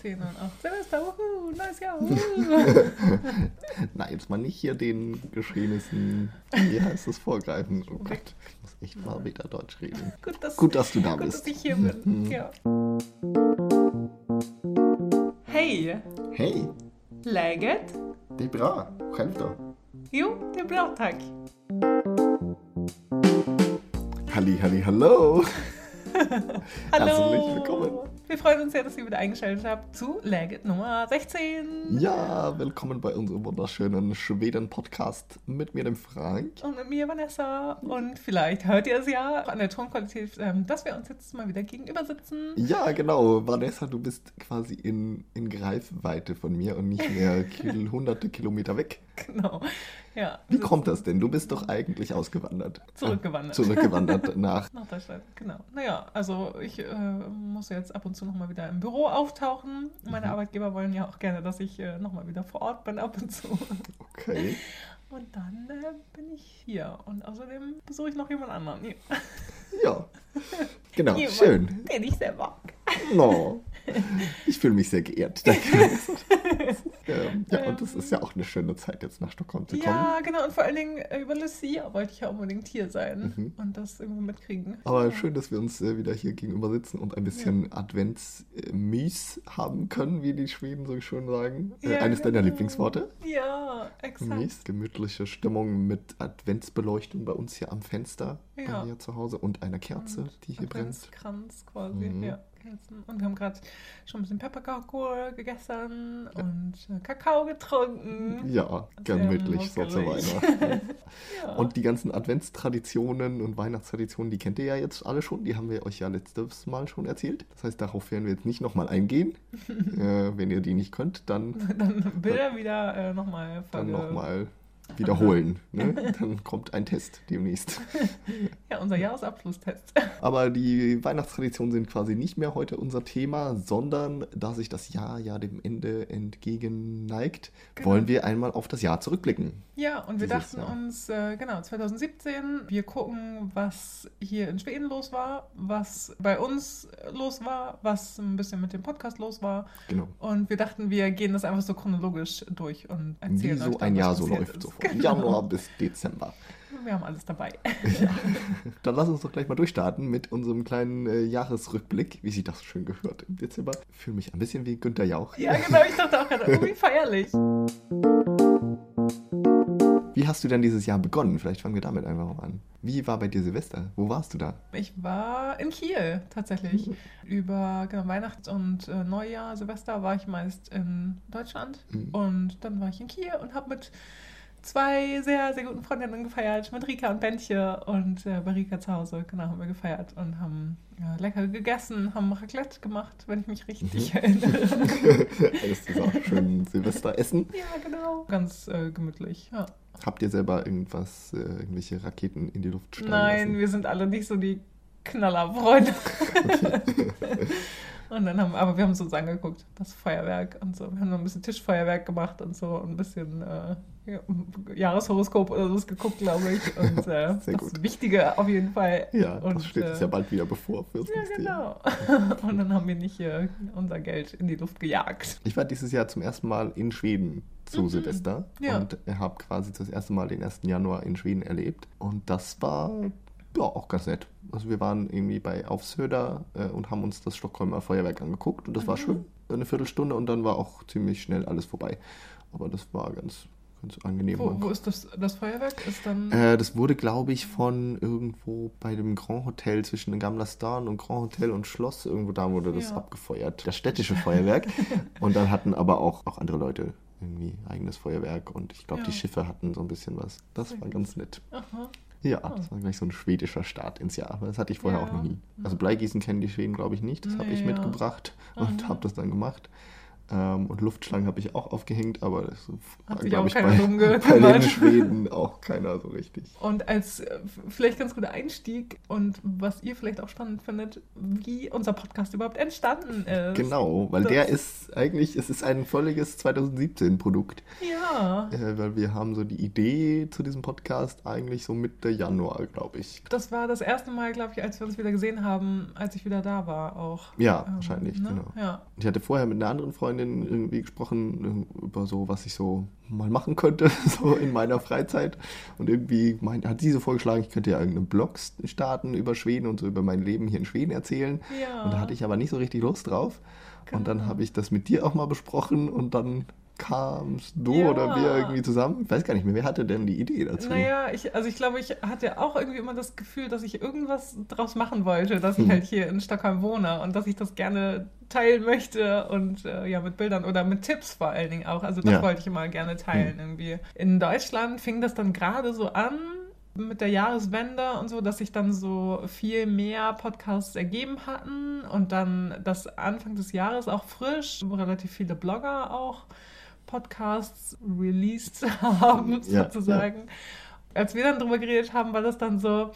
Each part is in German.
10 und 8 Silvester, wuhu, neues Jahr. Na, jetzt mal nicht hier den Geschehnissen, wie heißt es, vorgreifen. Oh Gott, ich muss echt mal wieder Deutsch reden. Gut, dass, Gut, dass du da gut, bist. dass ich hier bin. Ja. Hej! Hej, Läget? det är bra. Själv då? Jo, det är bra tack. Halli, halli, hallo. Hallo! Herzlich willkommen. Wir freuen uns sehr, dass ihr wieder eingeschaltet habt zu Läget Nummer 16. Ja, willkommen bei unserem wunderschönen Schweden-Podcast mit mir, dem Frank. Und mit mir, Vanessa. Und vielleicht hört ihr es ja an der Tonqualität, ähm, dass wir uns jetzt mal wieder gegenüber sitzen. Ja, genau. Vanessa, du bist quasi in, in Greifweite von mir und nicht mehr hunderte Kilometer weg. Genau. Ja. Wie kommt das denn? Du bist doch eigentlich ausgewandert. Zurückgewandert. Äh, zurückgewandert nach. Nach Deutschland, genau. Naja, also ich äh, muss jetzt ab und zu nochmal wieder im Büro auftauchen. Meine Mhm. Arbeitgeber wollen ja auch gerne, dass ich äh, nochmal wieder vor Ort bin ab und zu. Okay. Und dann äh, bin ich hier. Und außerdem besuche ich noch jemand anderen. Ja. Ja. Genau, Jemand, schön. Den ich sehr mag. No. Ich fühle mich sehr geehrt. Danke. ähm, ja, und es ist ja auch eine schöne Zeit, jetzt nach Stockholm zu kommen. Ja, genau. Und vor allen Dingen über Lucia wollte ich ja unbedingt hier sein Mhm. und das irgendwie mitkriegen. Aber ja. schön, dass wir uns äh, wieder hier gegenüber sitzen und ein bisschen Adventsmys haben können, wie die Schweden so schön sagen. Äh, Ja, eines deiner genau. Lieblingsworte. Ja, exakt. Mys. Gemütliche Stimmung mit Adventsbeleuchtung bei uns hier am Fenster Ja. bei mir zu Hause und einer Kerze, die hier brennt. Adventskranz quasi, Mhm. ja. Kerzen. Und wir haben gerade schon ein bisschen Pepperkakor gegessen und äh, Kakao getrunken. Ja, gemütlich so zu. Weihnachten. Ja. Und die ganzen Adventstraditionen und Weihnachtstraditionen, die kennt ihr ja jetzt alle schon. Die haben wir euch ja letztes Mal schon erzählt. Das heißt, darauf werden wir jetzt nicht nochmal eingehen. äh, wenn ihr die nicht könnt, dann, dann Bilder wieder äh, nochmal dann nochmal wiederholen. Ne? Dann kommt ein Test demnächst. Ja, unser Jahresabschlusstest. Aber die Weihnachtstraditionen sind quasi nicht mehr heute unser Thema, sondern da sich das Jahr ja dem Ende entgegenneigt, Genau. wollen wir einmal auf das Jahr zurückblicken. Ja, und wir dachten Jahr. uns, äh, genau, 2017, wir gucken, was hier in Schweden los war, was bei uns los war, was ein bisschen mit dem Podcast los war. Genau. Und wir dachten, wir gehen das einfach so chronologisch durch und Wie erzählen euch so dann, ein Jahr so läuft, ist. so Genau. Januar bis Dezember. Wir haben alles dabei. Dann lass uns doch gleich mal durchstarten mit unserem kleinen äh, Jahresrückblick, wie sich das schön gehört im Dezember. Fühle mich ein bisschen wie Günther Jauch. Ja, genau, ich dachte auch gerade, oh, wie feierlich. Wie hast du denn dieses Jahr begonnen? Vielleicht fangen wir damit einfach mal an. Wie war bei dir Silvester? Wo warst du da? Ich war in Kiel tatsächlich. Über genau, Weihnachts- und äh, Neujahr, Silvester war ich meist in Deutschland. Mhm. Und dann war ich in Kiel und habe mit zwei sehr, sehr guten Freundinnen gefeiert. Mit Rika und Bentje. Und äh, bei Rika zu Hause, genau, haben wir gefeiert und haben ja, lecker gegessen, haben Raclette gemacht, wenn ich mich richtig Mhm. erinnere. Alles dieser schönen Silvesteressen. ja, genau. Ganz äh, gemütlich, ja. Habt ihr selber irgendwas, äh, irgendwelche Raketen in die Luft steigen Nein, lassen? wir sind alle nicht so die Knallerfreunde. und dann haben, aber wir haben es uns angeguckt, das Feuerwerk und so. Wir haben noch ein bisschen Tischfeuerwerk gemacht und so und ein bisschen äh, ja, Jahreshoroskop oder so geguckt, glaube ich. Und äh, Sehr das gut. Wichtige auf jeden Fall. Ja, und, das steht äh, uns ja bald wieder bevor fürs Ja, nächste Jahr. genau. Und dann haben wir nicht äh, unser Geld in die Luft gejagt. Ich war dieses Jahr zum ersten Mal in Schweden zu Mhm. Silvester Ja. und habe quasi das erste Mal den 1. Januar in Schweden erlebt. Und das war ja auch ganz nett. Also wir waren irgendwie bei Aufsöder äh, und haben uns das Stockholmer Feuerwerk angeguckt und das war Mhm. schön. Eine Viertelstunde und dann war auch ziemlich schnell alles vorbei. Aber das war ganz, ganz angenehm. Wo, wo ist das, das Feuerwerk? Ist dann. äh, das wurde, glaube ich, von irgendwo bei dem Grand Hotel zwischen Gamla Stan und Grand Hotel und Schloss, irgendwo da wurde das Ja. abgefeuert. Das städtische Feuerwerk. und dann hatten aber auch, auch andere Leute irgendwie eigenes Feuerwerk und ich glaube, Ja. die Schiffe hatten so ein bisschen was. Das Sehr war ganz nett. Aha. Ja, Ah. das war gleich so ein schwedischer Start ins Jahr. Aber das hatte ich vorher Ja. auch noch nie. Also. Bleigießen kennen die Schweden, glaube ich, nicht. Das habe ich ja. mitgebracht und Mhm. habe das dann gemacht. Ähm, und Luftschlangen habe ich auch aufgehängt, aber das Hat sich auch ich, keiner bei, bei den Schweden auch keiner so richtig. Und als äh, vielleicht ganz guter Einstieg und was ihr vielleicht auch spannend findet, wie unser Podcast überhaupt entstanden ist. Genau, weil Das- der ist eigentlich, es ist ein völliges 2017-Produkt. Ja. Äh, weil wir haben so die Idee zu diesem Podcast eigentlich so Mitte Januar, glaube ich. Das war das erste Mal, glaube ich, als wir uns wieder gesehen haben, als ich wieder da war auch. Ja, Ähm, wahrscheinlich, ne? genau. Ja. Ich hatte vorher mit einer anderen Freundin irgendwie gesprochen äh, über so, was ich so mal machen könnte, so in meiner Freizeit. Und irgendwie meint, hat sie so vorgeschlagen, ich könnte ja irgendeinen Blog starten über Schweden und so über mein Leben hier in Schweden erzählen. Ja. Und da hatte ich aber nicht so richtig Lust drauf. Und dann Genau. habe ich das mit dir auch mal besprochen und dann kamst du Ja. oder wir irgendwie zusammen. Ich weiß gar nicht mehr, wer hatte denn die Idee dazu? Naja, ich, also ich glaube, ich hatte auch irgendwie immer das Gefühl, dass ich irgendwas draus machen wollte, dass ich Hm. halt hier in Stockholm wohne und dass ich das gerne teilen möchte und äh, ja, mit Bildern oder mit Tipps vor allen Dingen auch. Also das Ja. wollte ich immer gerne teilen irgendwie. In Deutschland fing das dann gerade so an mit der Jahreswende und so, dass sich dann so viel mehr Podcasts ergeben hatten und dann das Anfang des Jahres auch frisch, relativ viele Blogger auch Podcasts released haben, Ja, sozusagen. Als wir dann drüber geredet haben, war das dann so,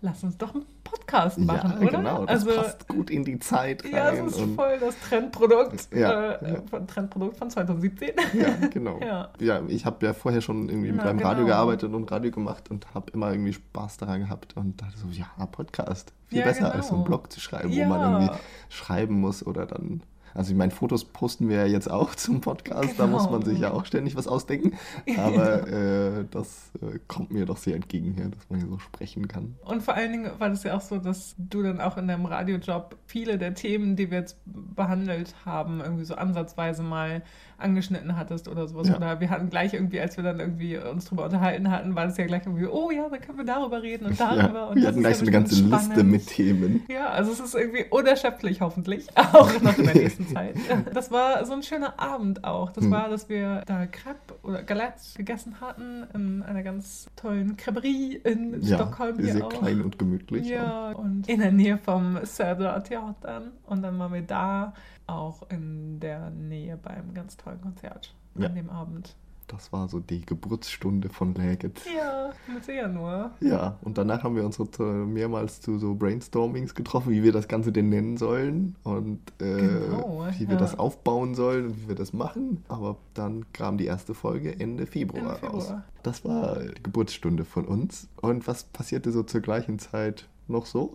lass uns doch einen Podcast machen, ja, oder? genau. Das also, passt gut in die Zeit rein. ja, es ist voll das Trendprodukt, Ja, äh, ja. Von, Trendprodukt von 2017. ja, genau. Ja. Ja, ich habe ja vorher schon irgendwie mit Ja, einem Radio genau. gearbeitet und Radio gemacht und habe immer irgendwie Spaß daran gehabt und dachte so, ja, Podcast. Viel Ja, besser als so einen genau. Blog zu schreiben, Ja. wo man irgendwie schreiben muss oder dann. Also ich meine, Fotos posten wir ja jetzt auch zum Podcast, da muss man Genau. sich ja auch ständig was ausdenken. Aber äh, das äh, kommt mir doch sehr entgegen hier, dass man hier so sprechen kann. Und vor allen Dingen war das ja auch so, dass du dann auch in deinem Radiojob viele der Themen, die wir jetzt behandelt haben, irgendwie so ansatzweise mal angeschnitten hattest oder sowas. Ja. Oder wir hatten gleich irgendwie, als wir dann irgendwie uns drüber unterhalten hatten, war das ja gleich irgendwie, oh ja, dann können wir darüber reden und darüber. Ja, und wir hatten gleich so eine ganze bestimmt Liste spannend. mit Themen. Ja, also es ist irgendwie unerschöpflich hoffentlich, auch noch in der nächsten Zeit. Das war so ein schöner Abend auch. Das Hm. war, dass wir da Crepe oder Galette gegessen hatten in einer ganz tollen Creperie in Ja, Stockholm hier sehr auch. klein und gemütlich. Ja, und in der Nähe vom Södra Theatern. Und dann waren wir da auch in der Nähe beim ganz tollen Konzert Ja. an dem Abend. Das war so die Geburtsstunde von Läget. Ja, mit sehr nur. Ja, und danach haben wir uns zu- mehrmals zu so Brainstormings getroffen, wie wir das Ganze denn nennen sollen und äh, Genau, wie wir ja. das aufbauen sollen und wie wir das machen. Aber dann kam die erste Folge Ende Februar, Ende raus. Februar. Das war die Geburtsstunde von uns. Und was passierte so zur gleichen Zeit noch so?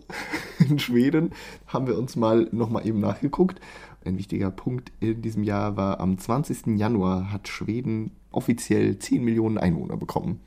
In Schweden haben wir uns mal nochmal eben nachgeguckt. Ein wichtiger Punkt in diesem Jahr war, am 20. Januar hat Schweden offiziell 10 Millionen Einwohner bekommen.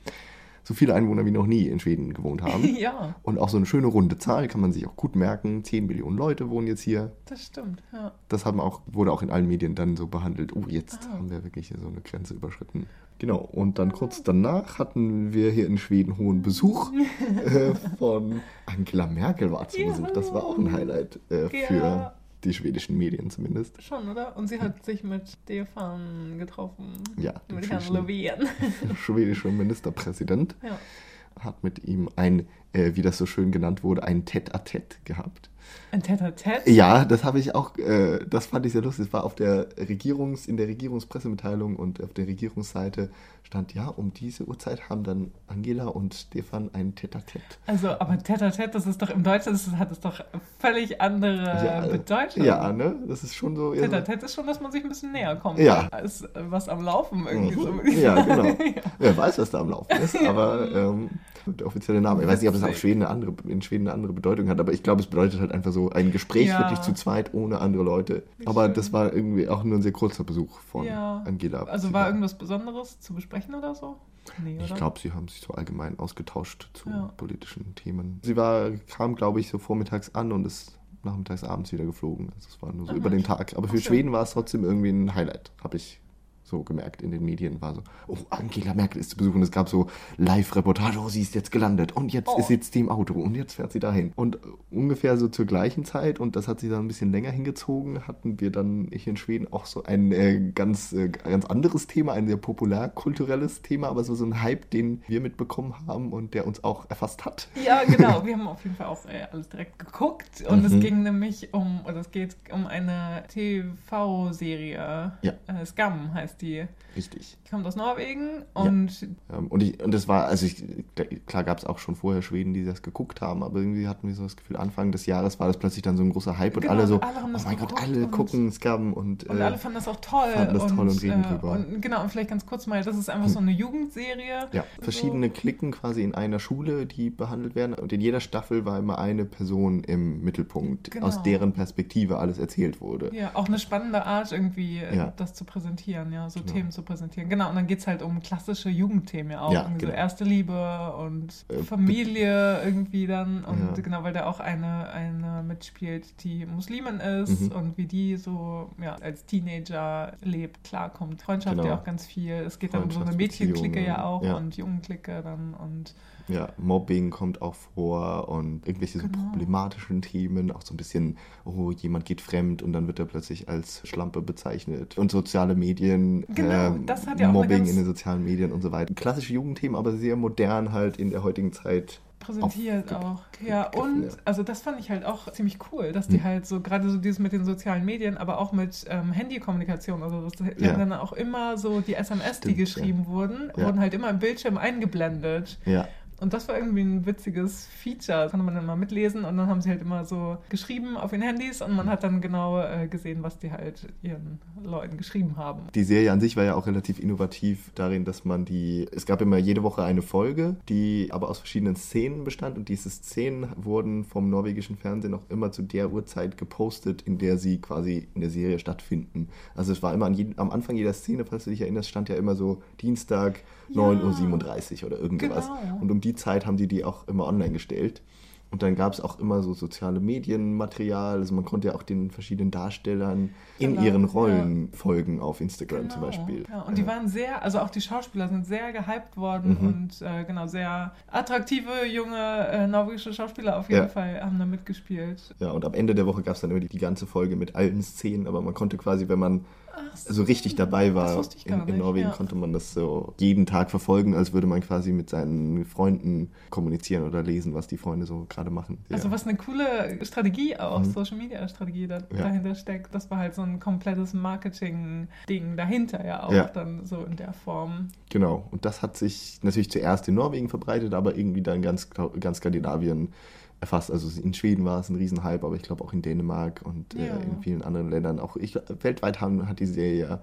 So viele Einwohner wie noch nie in Schweden gewohnt haben. ja, Und auch so eine schöne runde Zahl kann man sich auch gut merken. 10 Millionen Leute wohnen jetzt hier. das stimmt. Ja. Das haben auch, wurde auch in allen Medien dann so behandelt. Oh, jetzt Ah. haben wir wirklich hier so eine Grenze überschritten. Genau, und dann kurz danach hatten wir hier in Schweden hohen Besuch äh, von Angela Merkel war zu Besuch. Das war auch ein Highlight äh, für Ja. Die schwedischen Medien zumindest. Schon, oder? Und sie hat sich mit Stefan getroffen. Ja, Mit Herrn Löfven. schwedischer Ministerpräsident ja. hat mit ihm ein, äh, wie das so schön genannt wurde, ein Tête-à-Tête gehabt. Ein Tête-à-Tête. Ja, das habe ich auch, äh, das fand ich sehr lustig. Es war auf der Regierungs, in der Regierungspressemitteilung und auf der Regierungsseite stand, ja, um diese Uhrzeit haben dann Angela und Stefan ein Tête-à-Tête. Also, aber Tête-à-Tête, das ist doch im Deutschen, das hat es doch völlig andere Bedeutung. Ja, ne? Das ist schon so. so- Tête-à-Tête ist schon, dass man sich ein bisschen näher kommt. Ja. Als äh, was am Laufen irgendwie so. Mhm. ich Ja, genau. Wer weiß, was da am Laufen ist, aber ähm, der offizielle Name. Ich weiß nicht, ob das auf Schweden eine andere, in Schweden eine andere Bedeutung hat, aber ich glaube, es bedeutet halt einfach so ein Gespräch Ja. wirklich zu zweit ohne andere Leute. Wie aber schön. das war irgendwie auch nur ein sehr kurzer Besuch von Ja. Angela. Also war irgendwas Besonderes zu besprechen oder so? Nee, Ich glaube, sie haben sich so allgemein ausgetauscht zu Ja. politischen Themen. Sie war, kam, glaube ich, so vormittags an und ist nachmittags abends wieder geflogen. Also es war nur so Aha. über den Tag. Aber für Ach. Schweden war es trotzdem irgendwie ein Highlight, habe ich so gemerkt in den Medien, war so, oh, Angela Merkel ist zu Besuch und es gab so Live-Reportage, oh, sie ist jetzt gelandet und jetzt Oh. sitzt sie im Auto und jetzt fährt sie dahin. Und ungefähr so zur gleichen Zeit, und das hat sich dann ein bisschen länger hingezogen, hatten wir dann hier in Schweden auch so ein äh, ganz, äh, ganz anderes Thema, ein sehr populärkulturelles Thema, aber so, so ein Hype, den wir mitbekommen haben und der uns auch erfasst hat. Ja, genau. Wir haben auf jeden Fall auch äh, alles direkt geguckt. Und es Mhm. ging nämlich um, oder es geht um eine TV-Serie. Ja. Äh, Scum heißt die. Richtig. Die kommt aus Norwegen und Ähm, und, ich, und das war, also ich, klar gab es auch schon vorher Schweden, die das geguckt haben, aber irgendwie hatten wir so das Gefühl, Anfang des Jahres war das plötzlich dann so ein großer Hype und Genau, alle so, alle oh mein Gott, alle und- gucken Scum und, Und äh, alle fanden das auch toll. fanden das toll und reden drüber. Und genau, und vielleicht ganz kurz mal, das ist einfach so eine Jugendserie. ja, verschiedene Klicken quasi in einer Schule, die behandelt werden und in jeder Staffel war immer eine Person im Mittelpunkt, Genau. aus deren Perspektive alles erzählt wurde. Ja, auch eine spannende Art, irgendwie äh, Ja. das zu präsentieren, ja, so Genau. Themen zu präsentieren. Genau, und dann geht es halt um klassische Jugendthemen ja auch. Ja, genau. so erste Liebe und Äh, Familie irgendwie dann. Und Ja. genau, weil da auch eine, eine mitspielt, die Muslimin ist Mhm. und wie die so ja, als Teenager lebt, klarkommt. Freundschaft Genau. ja auch ganz viel. Es geht dann um so eine Mädchenklicke ja auch ja. und Jungenklicke dann und Ja, Mobbing kommt auch vor und irgendwelche so Genau. problematischen Themen, auch so ein bisschen, oh, jemand geht fremd und dann wird er plötzlich als Schlampe bezeichnet. Und soziale Medien, Genau, ähm, das hat ja auch Mobbing ganz- in den sozialen Medien und so weiter. Klassische Jugendthemen, aber sehr modern halt in der heutigen Zeit. präsentiert Aufge- auch. Ja, und ja. also das fand ich halt auch ziemlich cool, dass die Hm. halt so, gerade so dieses mit den sozialen Medien, aber auch mit ähm, Handykommunikation, also das, die Ja. dann auch immer so die SMS, die Stimmt, geschrieben wurden, Ja. wurden halt immer im Bildschirm eingeblendet. Ja, Und das war irgendwie ein witziges Feature. Das konnte man dann mal mitlesen und dann haben sie halt immer so geschrieben auf ihren Handys und man hat dann genau äh, gesehen, was die halt ihren Leuten geschrieben haben. die Serie an sich war ja auch relativ innovativ darin, dass man die, es gab immer jede Woche eine Folge, die aber aus verschiedenen Szenen bestand und diese Szenen wurden vom norwegischen Fernsehen auch immer zu der Uhrzeit gepostet, in der sie quasi in der Serie stattfinden. Also es war immer an jedem, am Anfang jeder Szene, falls du dich erinnerst, stand ja immer so Dienstag Ja. 9.37 Uhr oder irgendwas. Genau. Und um die Zeit haben die die auch immer online gestellt. Und dann gab es auch immer so soziale Medienmaterial. Also man konnte ja auch den verschiedenen Darstellern in Genau, ihren ja. Rollen folgen auf Instagram zum Genau. Beispiel. Ja, und die Ja. waren sehr, also auch die Schauspieler sind sehr gehypt worden Mhm. und äh, genau, sehr attraktive junge äh, norwegische Schauspieler auf jeden Ja. Fall haben da mitgespielt. Ja, und am Ende der Woche gab es dann immer die, die ganze Folge mit allen Szenen, aber man konnte quasi, wenn man So richtig dabei war in, in Norwegen, ja. konnte man das so jeden Tag verfolgen, als würde man quasi mit seinen Freunden kommunizieren oder lesen, was die Freunde so gerade machen. Also ja. was eine coole Strategie auch, Mhm. Social Media Strategie da, Ja. dahinter steckt. Das war halt so ein komplettes Marketing-Ding dahinter ja auch dann so in der Form. Genau, und das hat sich natürlich zuerst in Norwegen verbreitet, aber irgendwie dann ganz, ganz Skandinavien erfasst. Also in Schweden war es ein Riesenhype, aber ich glaube auch in Dänemark und Ja. äh, in vielen anderen Ländern. Auch ich, weltweit haben, hat die Serie ja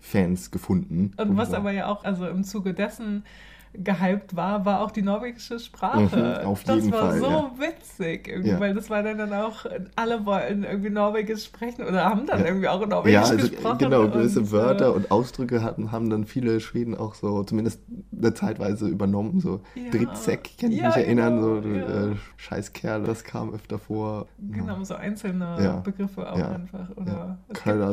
Fans gefunden. Und was aber ja auch, also im Zuge dessen gehypt war, war auch die norwegische Sprache. Mhm, auf das jeden war Fall, so ja. witzig irgendwie, Ja. weil das war dann, dann auch, alle wollten irgendwie Norwegisch sprechen oder haben dann Ja. irgendwie auch Norwegisch Ja, also gesprochen. genau, gewisse und, äh, Wörter und Ausdrücke hatten, haben dann viele Schweden auch so, zumindest eine Zeitweise übernommen. So Ja. Dritzek, kann ich Ja, mich erinnern, genau, so ja. äh, Scheißkerl, das kam öfter vor. Genau, so einzelne. Begriffe auch einfach. Oder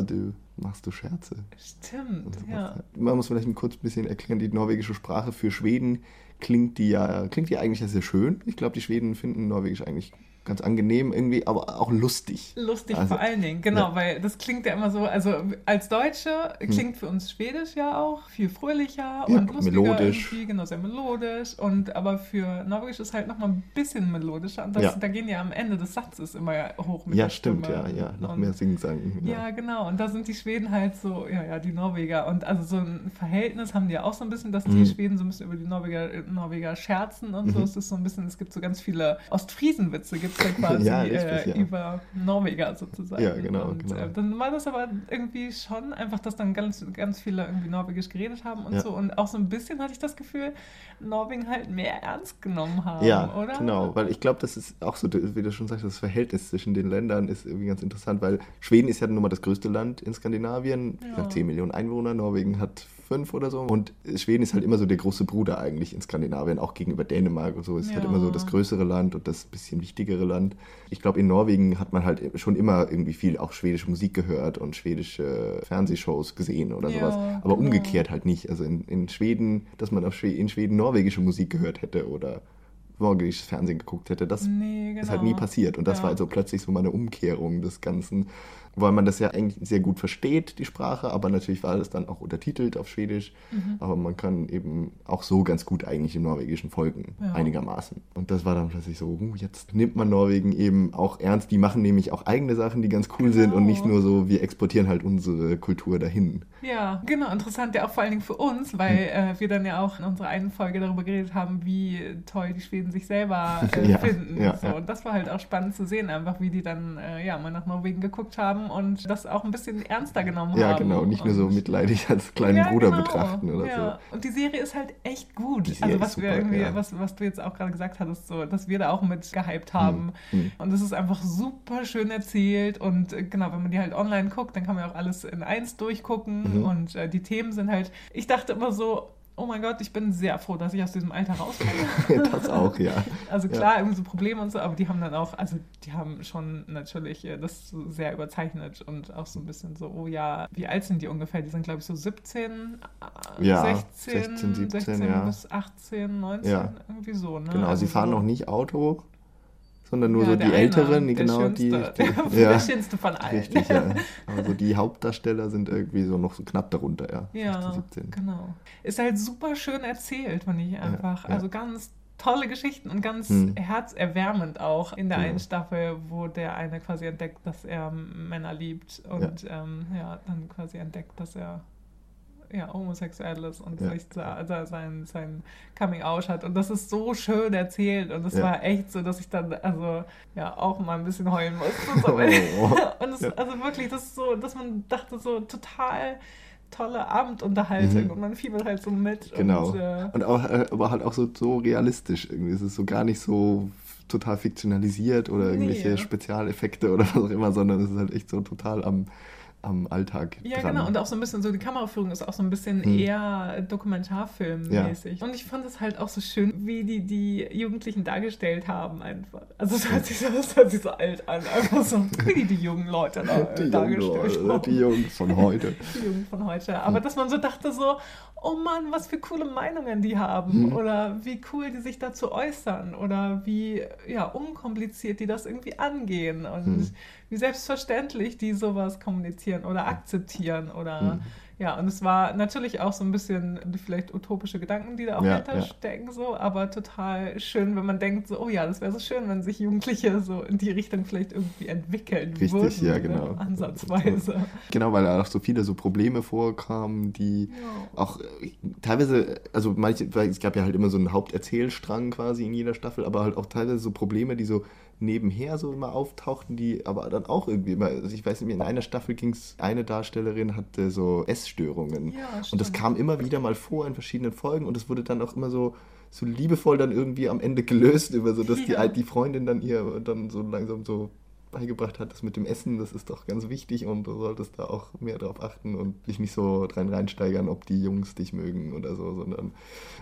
du machst du Scherze. Stimmt, sowas ja. Man muss vielleicht kurz ein bisschen erklären, die norwegische Sprache für Schweden klingt die ja, klingt die eigentlich sehr schön. Ich glaube, die Schweden finden Norwegisch eigentlich ganz angenehm irgendwie, aber auch lustig. Lustig Also, vor allen Dingen, genau, ja. weil das klingt ja immer so, also als Deutsche klingt für uns Schwedisch ja auch viel fröhlicher Ja, und lustiger melodisch. irgendwie, genau, sehr melodisch und aber für Norwegisch ist halt nochmal ein bisschen melodischer und das, Ja. da gehen ja am Ende des Satzes immer hoch mit Ja, stimmt, Stimme. ja, ja. Noch und, mehr Singen-Sagen. Ja, genau. Und da sind die Schweden halt so, ja, ja, die Norweger. Und also so ein Verhältnis haben die ja auch so ein bisschen, dass die Mhm. Schweden so ein bisschen über die Norweger, Norweger scherzen und so. Mhm. Es ist so ein bisschen, es gibt so ganz viele Ostfriesenwitze, gibt quasi Ja, äh, ja. über Norweger sozusagen. Ja, genau, Und genau. Äh, dann war das aber irgendwie schon einfach, dass dann ganz, ganz viele irgendwie Norwegisch geredet haben und Ja. so. Und auch so ein bisschen hatte ich das Gefühl, Norwegen halt mehr ernst genommen haben, Ja, oder? genau, weil ich glaube, das ist auch so, wie du schon sagst, das Verhältnis zwischen den Ländern ist irgendwie ganz interessant, weil Schweden ist ja nun mal das größte Land in Skandinavien, Ja. ja. 10 Millionen Einwohner, Norwegen hat fünf oder so. Und Schweden ist halt immer so der große Bruder eigentlich in Skandinavien, auch gegenüber Dänemark und so. Es ist halt Ja. immer so das größere Land und das bisschen wichtigere Land. Ich glaube, in Norwegen hat man halt schon immer irgendwie viel auch schwedische Musik gehört und schwedische Fernsehshows gesehen oder Ja, sowas. Aber genau. umgekehrt halt nicht. Also in, in Schweden, dass man auf Schwe in Schweden norwegische Musik gehört hätte oder norwegisches Fernsehen geguckt hätte, das Nee, genau. ist halt nie passiert. Und das Ja. war also plötzlich so mal eine Umkehrung des Ganzen, weil man das ja eigentlich sehr gut versteht, die Sprache, aber natürlich war das dann auch untertitelt auf Schwedisch. Mhm. Aber man kann eben auch so ganz gut eigentlich im Norwegischen folgen, Ja. einigermaßen. Und das war dann plötzlich so, uh, jetzt nimmt man Norwegen eben auch ernst. Die machen nämlich auch eigene Sachen, die ganz cool sind und nicht Genau. nur so, wir exportieren halt unsere Kultur dahin. Ja, genau, interessant ja auch vor allen Dingen für uns, weil äh, wir dann ja auch in unserer einen Folge darüber geredet haben, wie toll die Schweden sich selber äh, Ja, finden. ja, so. ja. Und das war halt auch spannend zu sehen, einfach wie die dann äh, ja mal nach Norwegen geguckt haben und das auch ein bisschen ernster genommen Ja, haben. genau, nicht nur so mitleidig als kleinen Ja, Bruder genau. betrachten oder ja. Und die Serie ist halt echt gut. Also was ist wir super, irgendwie, ja. was, was du jetzt auch gerade gesagt hattest, so, dass wir da auch mit gehypt haben. Hm. Und es ist einfach super schön erzählt. Und äh, genau, wenn man die halt online guckt, dann kann man auch alles in eins durchgucken. Mhm. Und äh, die Themen sind halt, ich dachte immer so, oh mein Gott, ich bin sehr froh, dass ich aus diesem Alter rauskomme. das auch, ja. Also Ja. klar, irgendwie so Probleme und so, aber die haben dann auch, also die haben schon natürlich äh, das so sehr überzeichnet und auch so ein bisschen so, oh ja, wie alt sind die ungefähr? Die sind, glaube ich, so 17, äh, Ja, 16, 16, 17, ja. bis 18, 19, Ja. irgendwie so, ne? Genau, Also sie fahren so, noch nicht Auto, sondern nur Ja, so die eine, Älteren, die der genau die, die der ja, schönste von allen. richtig, ja. Also die Hauptdarsteller sind irgendwie so noch so knapp darunter, ja. Ja, 16, 17. genau. Ist halt super schön erzählt, finde ich einfach. ja. Also ganz tolle Geschichten und ganz Hm. herzerwärmend auch in der Genau. einen Staffel, wo der eine quasi entdeckt, dass er Männer liebt und ja, ähm, ja dann quasi entdeckt, dass er ja, homosexuell ist und Ja. sich also sein, sein Coming Out hat. Und das ist so schön erzählt. Und es Ja. war echt so, dass ich dann also ja auch mal ein bisschen heulen musste. So. Oh. Und es, Ja. also wirklich, das ist so, dass man dachte, so total tolle Abendunterhaltung Mhm. und man fiebert halt so mit. Genau. Und, äh, Und auch, äh, aber halt auch so, so realistisch irgendwie. Es ist so gar nicht so total fiktionalisiert oder irgendwelche Nee. Spezialeffekte oder was auch immer, sondern es ist halt echt so total am, am Alltag ja, dran. genau. Und auch so ein bisschen so, die Kameraführung ist auch so ein bisschen Hm. eher Dokumentarfilmmäßig. Und ich fand es halt auch so schön, wie die die Jugendlichen dargestellt haben einfach. Also es hört sich so, hört sich so alt an. Einfach so, wie die die jungen Leute da, die, Jungen, dargestellt Leute, haben. die Jungs von heute. die Jugend von heute. Aber dass man so dachte so, oh Mann, was für coole Meinungen die haben Mhm. oder wie cool die sich dazu äußern oder wie ja, unkompliziert die das irgendwie angehen und Mhm. wie selbstverständlich die sowas kommunizieren oder akzeptieren oder Mhm. Ja, und es war natürlich auch so ein bisschen vielleicht utopische Gedanken, die da auch Ja, hinterstecken, so, aber total schön, wenn man denkt, so, oh ja, das wäre so schön, wenn sich Jugendliche so in die Richtung vielleicht irgendwie entwickeln Richtig, würden. ja, ne, genau. Ansatzweise. Genau, weil da auch so viele so Probleme vorkamen, die Ja. auch äh, teilweise, also manche, weil es gab ja halt immer so einen Haupterzählstrang quasi in jeder Staffel, aber halt auch teilweise so Probleme, die so nebenher so immer auftauchten, die aber dann auch irgendwie immer, also ich weiß nicht mehr, in einer Staffel ging es, eine Darstellerin hatte so Essstörungen. Ja, und das kam immer wieder mal vor in verschiedenen Folgen und es wurde dann auch immer so so liebevoll dann irgendwie am Ende gelöst, über so, dass Ja. die, die Freundin dann ihr dann so langsam so beigebracht hat, das mit dem Essen, das ist doch ganz wichtig und du solltest da auch mehr drauf achten und dich nicht so dran reinsteigern, ob die Jungs dich mögen oder so, sondern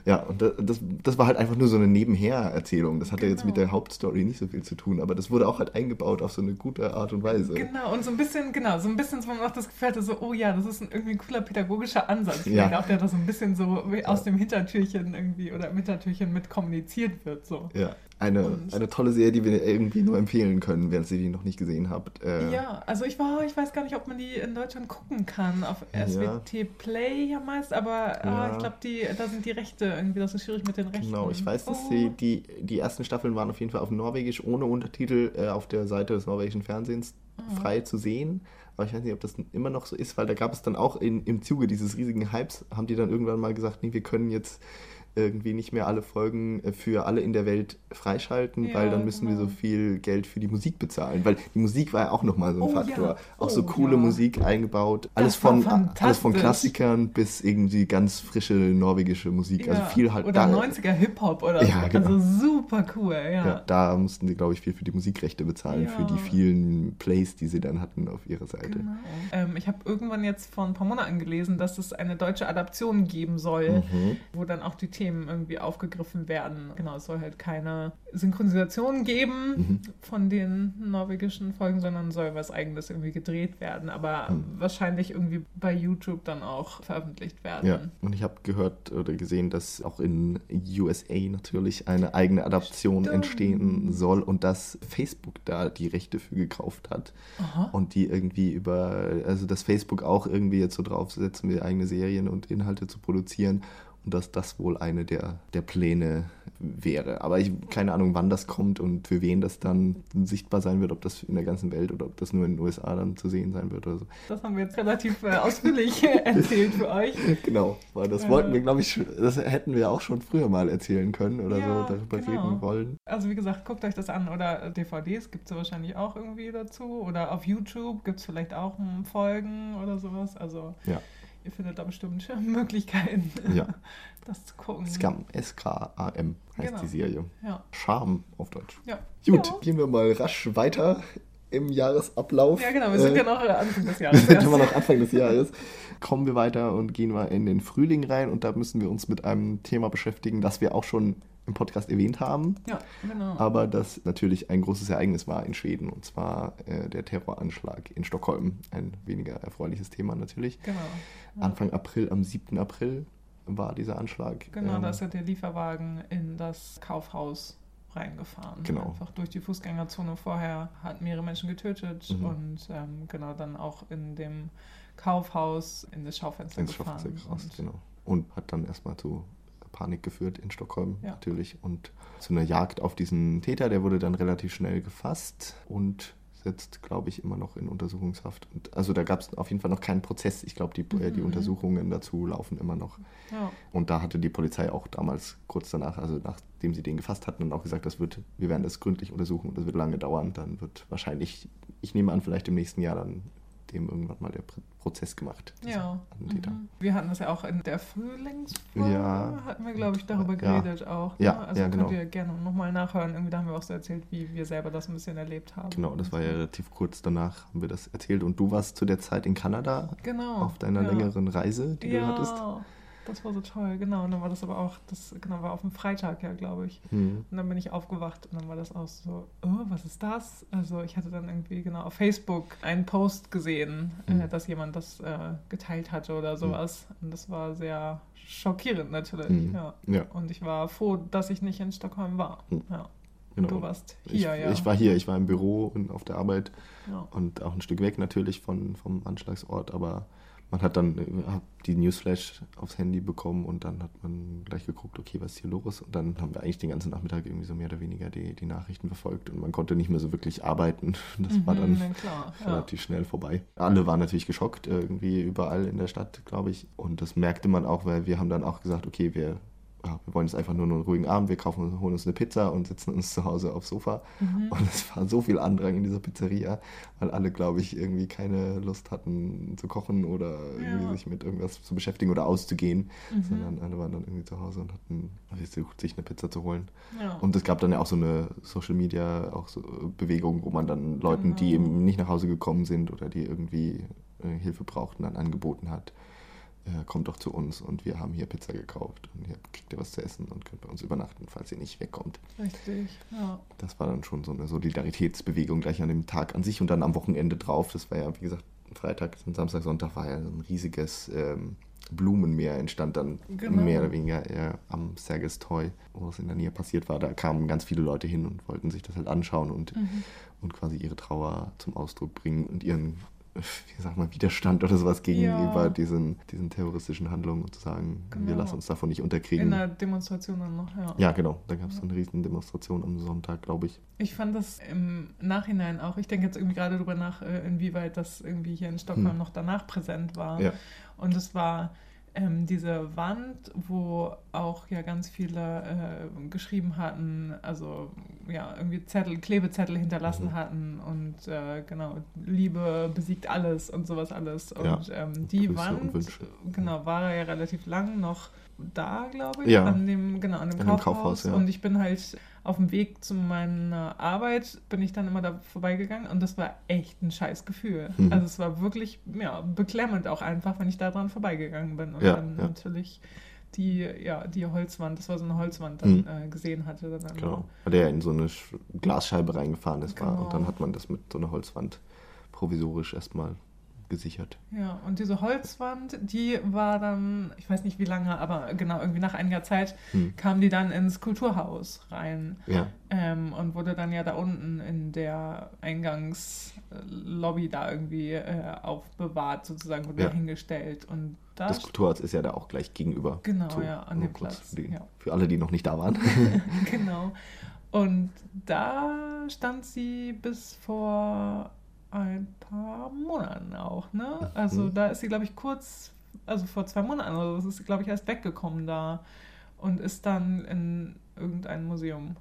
ja, und das, das, war halt einfach nur so eine Nebenher-Erzählung. Das hatte jetzt mit Genau. der Hauptstory nicht so viel zu tun, aber das wurde auch halt eingebaut auf so eine gute Art und Weise. Genau, und so ein bisschen, genau, so ein bisschen, so man auch das Gefühl hatte, so, oh ja, das ist ein irgendwie ein cooler pädagogischer Ansatz. Ja. Vielleicht auch, der da so ein bisschen so aus dem Hintertürchen irgendwie oder im Hintertürchen mit kommuniziert wird. So. Ja, eine, Und- eine tolle Serie, die wir irgendwie nur empfehlen können, wenn ihr die noch nicht gesehen habt. Äh, Ja, also ich war, ich weiß gar nicht, ob man die in Deutschland gucken kann. Auf SWT Play ja meist, aber ah, Ja. ich glaube, die, da sind die Rechte irgendwie, das ist schwierig mit den Rechten. Genau, ich weiß, dass Oh. sie, die, die ersten Staffeln waren auf jeden Fall auf Norwegisch ohne Untertitel äh, auf der Seite des norwegischen Fernsehens Ah. frei zu sehen. Aber ich weiß nicht, ob das immer noch so ist, weil da gab es dann auch in, im Zuge dieses riesigen Hypes, haben die dann irgendwann mal gesagt, nee, wir können jetzt irgendwie nicht mehr alle Folgen äh, für alle in der Welt freischalten, Ja, weil dann müssen wir genau. so viel Geld für die Musik bezahlen. Weil die Musik war ja auch nochmal so ein Oh, Faktor. ja. Auch so Oh, coole ja. Musik eingebaut. Alles war von, alles von. Klassikern bis irgendwie ganz frische norwegische Musik. Also viel halt Oder da. 90er Hip-Hop oder so. genau. Also super cool, ja. Da mussten sie, glaube ich, viel für die Musikrechte bezahlen, für die vielen Plays, die sie dann hatten auf ihrer Seite. Genau. Ähm, ich habe irgendwann jetzt vor ein paar Monaten gelesen, dass es eine deutsche Adaption geben soll, Mhm. wo dann auch die Themen irgendwie aufgegriffen werden. Genau, es soll halt keine Synchronisation geben Mhm. von den norwegischen Folgen, sondern soll was eigenes irgendwie gedreht werden, aber Mhm. wahrscheinlich irgendwie bei YouTube dann auch veröffentlicht werden. Ja, und ich habe gehört oder gesehen, dass auch in USA natürlich eine eigene Adaption Stimmt. entstehen soll und dass Facebook da die Rechte für gekauft hat Aha. und die irgendwie über, also dass Facebook auch irgendwie jetzt so draufsetzen will, eigene Serien und Inhalte zu produzieren und dass das wohl eine der, der Pläne wäre. Aber ich keine Ahnung, wann das kommt und für wen das dann sichtbar sein wird, ob das in der ganzen Welt oder ob das nur in den USA dann zu sehen sein wird oder so. Das haben wir jetzt relativ äh, ausführlich erzählt für euch. Genau, weil das Äh. wollten wir, glaube ich, das hätten wir auch schon früher mal erzählen können oder Ja, so darüber genau. reden wollen. Also wie gesagt, guckt euch das an oder DVDs gibt es wahrscheinlich auch irgendwie dazu oder auf YouTube gibt es vielleicht auch hm, Folgen oder sowas. Also Ja. Ihr findet da bestimmt Möglichkeiten, Ja. das zu gucken. Scam, S-K-A-M heißt Genau. die Serie. Ja, Charme auf Deutsch. ja. Gut, Ja. gehen wir mal rasch weiter im Jahresablauf. ja, genau, wir sind Äh, ja noch Anfang des Wir Jahres. sind erst. immer noch Anfang des Jahres. Kommen wir weiter und gehen mal in den Frühling rein und da müssen wir uns mit einem Thema beschäftigen, das wir auch schon im Podcast erwähnt haben, Ja, genau. aber das natürlich ein großes Ereignis war in Schweden und zwar äh, der Terroranschlag in Stockholm. Ein weniger erfreuliches Thema natürlich. genau. Ja. Anfang April, am 7. April war dieser Anschlag. Genau, Ähm, da ist ja der Lieferwagen in das Kaufhaus reingefahren. Genau. Einfach durch die Fußgängerzone vorher, hat mehrere Menschen getötet Mhm. und ähm, genau dann auch in dem Kaufhaus in das Schaufenster ins gefahren. Schaufenster gerast, Und- genau. Und hat dann erstmal zu Panik geführt in Stockholm Ja. natürlich und zu einer Jagd auf diesen Täter. Der wurde dann relativ schnell gefasst und sitzt, glaube ich, immer noch in Untersuchungshaft. Und also da gab es auf jeden Fall noch keinen Prozess. Ich glaube, die, äh, die Mhm. Untersuchungen dazu laufen immer noch. Ja, Und da hatte die Polizei auch damals kurz danach, also nachdem sie den gefasst hatten, dann auch gesagt, das wird, wir werden das gründlich untersuchen und das wird lange dauern. Dann wird wahrscheinlich, ich nehme an, vielleicht im nächsten Jahr dann dem irgendwann mal der Pr- Prozess gemacht. ja. Mhm. Wir hatten das ja auch in der Frühlingsfolge, Ja. hatten wir, glaube ich, darüber Ja. geredet auch. Ja, ne? Also ja, genau. könnt ihr gerne nochmal nachhören. Irgendwie da haben wir auch so erzählt, wie wir selber das ein bisschen erlebt haben. Genau, das war ja relativ kurz danach, haben wir das erzählt. Und du warst zu der Zeit in Kanada Genau. auf deiner ja. längeren Reise, die ja, du hattest. Das war so toll, genau. Und dann war das aber auch, das genau war auf dem Freitag, ja, glaube ich. Hm. Und dann bin ich aufgewacht und dann war das auch so, oh, was ist das? Also ich hatte dann irgendwie genau auf Facebook einen Post gesehen, äh, Mhm. dass jemand das äh, geteilt hatte oder sowas. Und das war sehr schockierend natürlich, Mhm. ja. Ja, Und ich war froh, dass ich nicht in Stockholm war. Mhm. Ja. genau. Du warst ich, hier, ja. ich war hier, ich war im Büro und auf der Arbeit ja. und auch ein Stück weg natürlich von, vom Anschlagsort, aber man hat dann äh, hab die Newsflash aufs Handy bekommen und dann hat man gleich geguckt, okay, was ist hier los? Und dann haben wir eigentlich den ganzen Nachmittag irgendwie so mehr oder weniger die, die Nachrichten verfolgt und man konnte nicht mehr so wirklich arbeiten. Das war Mhm, dann na klar, ja. relativ schnell vorbei. Alle waren natürlich geschockt, irgendwie überall in der Stadt, glaube ich. Und das merkte man auch, weil wir haben dann auch gesagt, okay, wir, ja, wir wollen jetzt einfach nur einen ruhigen Abend, wir kaufen, holen uns eine Pizza und sitzen uns zu Hause aufs Sofa. Mhm. Und es war so viel Andrang in dieser Pizzeria, weil alle, glaube ich, irgendwie keine Lust hatten zu kochen oder Ja. sich mit irgendwas zu beschäftigen oder auszugehen, Mhm. sondern alle waren dann irgendwie zu Hause und hatten versucht, sich eine Pizza zu holen. ja. Und es gab dann ja auch so eine Social Media auch so Bewegung, wo man dann Leuten, die Genau. eben nicht nach Hause gekommen sind oder die irgendwie äh, Hilfe brauchten, dann angeboten hat, äh, kommt doch zu uns und wir haben hier Pizza gekauft und hier kriegt ihr was zu essen und könnt bei uns übernachten, falls ihr nicht wegkommt. Richtig, ja. Das war dann schon so eine Solidaritätsbewegung gleich an dem Tag an sich und dann am Wochenende drauf. Das war ja, wie gesagt, Freitag, Samstag, Sonntag war ja so ein riesiges ähm, Blumenmeer entstand dann Genau. mehr oder weniger eher am Sergels Toy, wo es in der Nähe passiert war. Da kamen ganz viele Leute hin und wollten sich das halt anschauen und, Mhm. und quasi ihre Trauer zum Ausdruck bringen und ihren, wie sag mal, Widerstand oder sowas gegenüber Ja. diesen, diesen terroristischen Handlungen und zu sagen, wir Genau. lassen uns davon nicht In unterkriegen. der Demonstration dann noch, ja. Ja, genau. Da gab es so eine riesen Demonstration am Sonntag, glaube ich. Ich fand das im Nachhinein auch, ich denke jetzt irgendwie gerade darüber nach, äh, inwieweit das irgendwie hier in Stockholm Hm. noch danach präsent war. Ja. Und es war ähm, diese Wand, wo auch ja ganz viele äh, geschrieben hatten, also ja, irgendwie Zettel, Klebezettel hinterlassen Mhm. hatten und äh, genau, Liebe besiegt alles und sowas alles. Und Ja, ähm, die Grüße und Wand, Wünsche. genau, war ja relativ lang noch da, glaube ich, Ja. an dem, genau, an dem An dem Kaufhaus. Kaufhaus, ja. Und ich bin halt auf dem Weg zu meiner Arbeit, bin ich dann immer da vorbeigegangen und das war echt ein scheiß Gefühl. Mhm. Also es war wirklich, ja, beklemmend auch einfach, wenn ich da dran vorbeigegangen bin und Ja, dann ja. natürlich die, ja, die Holzwand, das war so eine Holzwand, dann Mhm. äh, gesehen hatte. Dann. Genau. Weil der in so eine Sch- Glasscheibe reingefahren ist war. Genau. Und dann hat man das mit so einer Holzwand provisorisch erstmal gesichert. Ja, und diese Holzwand, die war dann, ich weiß nicht wie lange, aber genau, irgendwie nach einiger Zeit Hm. kam die dann ins Kulturhaus rein Ja, ähm, und wurde dann ja da unten in der Eingangslobby da irgendwie äh, aufbewahrt, sozusagen, wurde Ja. hingestellt. Und da das Kulturhaus ist ja da auch gleich gegenüber. Genau, So, ja, an dem Platz. Die, Ja. für alle, die noch nicht da waren. genau. Und da stand sie bis vor ein paar Monaten auch, ne? Also Mhm. da ist sie, glaube ich, kurz, also vor zwei Monaten oder so, ist sie, glaube ich, erst weggekommen da und ist dann in irgendein Museum.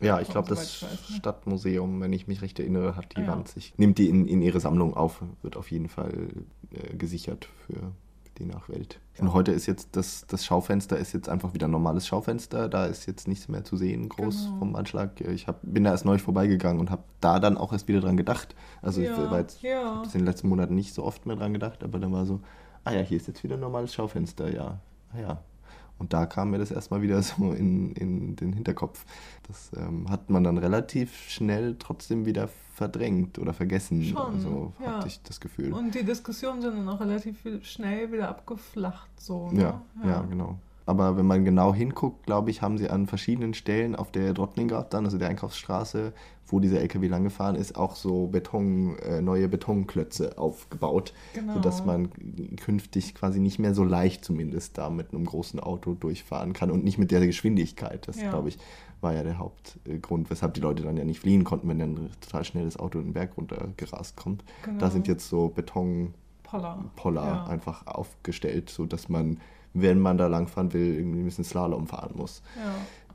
Ja, ich glaube, das weiß, ne? Stadtmuseum, wenn ich mich recht erinnere, hat die Ja. Wand sich, nimmt die in, in ihre Sammlung auf, wird auf jeden Fall äh, gesichert für die Nachwelt. Und heute ist jetzt das, das Schaufenster ist jetzt einfach wieder ein normales Schaufenster, da ist jetzt nichts mehr zu sehen, groß Genau. vom Anschlag. Ich hab, bin da erst neulich vorbeigegangen und habe da dann auch erst wieder dran gedacht. Also ich war jetzt ja. in den letzten Monaten nicht so oft mehr dran gedacht, aber dann war so, ah ja, hier ist jetzt wieder ein normales Schaufenster, ja, ah ja. Und da kam mir das erstmal wieder so in, in den Hinterkopf. Das ähm, hat man dann relativ schnell trotzdem wieder verdrängt oder vergessen. Schon, so ja. hatte ich das Gefühl. Und die Diskussionen sind dann auch relativ schnell wieder abgeflacht, so. Ne? ja, ja, genau. Aber wenn man genau hinguckt, glaube ich, haben sie an verschiedenen Stellen auf der Drottninggatan, also der Einkaufsstraße, wo dieser LKW langgefahren ist, auch so Beton, äh, neue Betonklötze aufgebaut, Genau. sodass man künftig quasi nicht mehr so leicht zumindest da mit einem großen Auto durchfahren kann und nicht mit der Geschwindigkeit. Das, Ja. glaube ich, war ja der Hauptgrund, weshalb die Leute dann ja nicht fliehen konnten, wenn dann ein total schnelles Auto den Berg runtergerast kommt. Genau. Da sind jetzt so Beton Poller. Poller Ja. einfach aufgestellt, sodass man, wenn man da langfahren will, irgendwie ein bisschen Slalom fahren muss.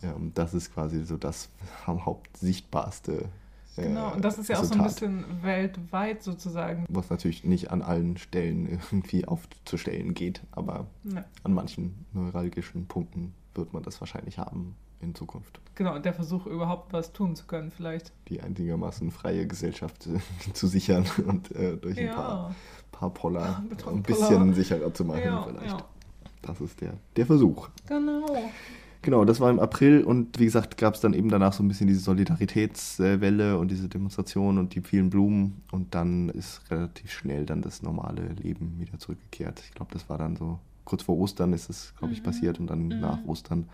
Ja. Ähm, das ist quasi so das am hauptsichtbarste. äh, Genau, und das ist ja auch so ein bisschen weltweit sozusagen. Was natürlich nicht an allen Stellen irgendwie aufzustellen geht, aber Ne. an manchen neuralgischen Punkten wird man das wahrscheinlich haben in Zukunft. Genau, und der Versuch, überhaupt was tun zu können, vielleicht. Die einigermaßen freie Gesellschaft äh, zu sichern und äh, durch ein paar, paar Poller ein bisschen sicherer zu machen Ja, vielleicht. Das ist der, der Versuch. Genau. Genau, das war im April und wie gesagt, gab es dann eben danach so ein bisschen diese Solidaritätswelle und diese Demonstration und die vielen Blumen und dann ist relativ schnell dann das normale Leben wieder zurückgekehrt. Ich glaube, das war dann so kurz vor Ostern ist es, glaube ich, Mhm. passiert und dann Mhm. nach Ostern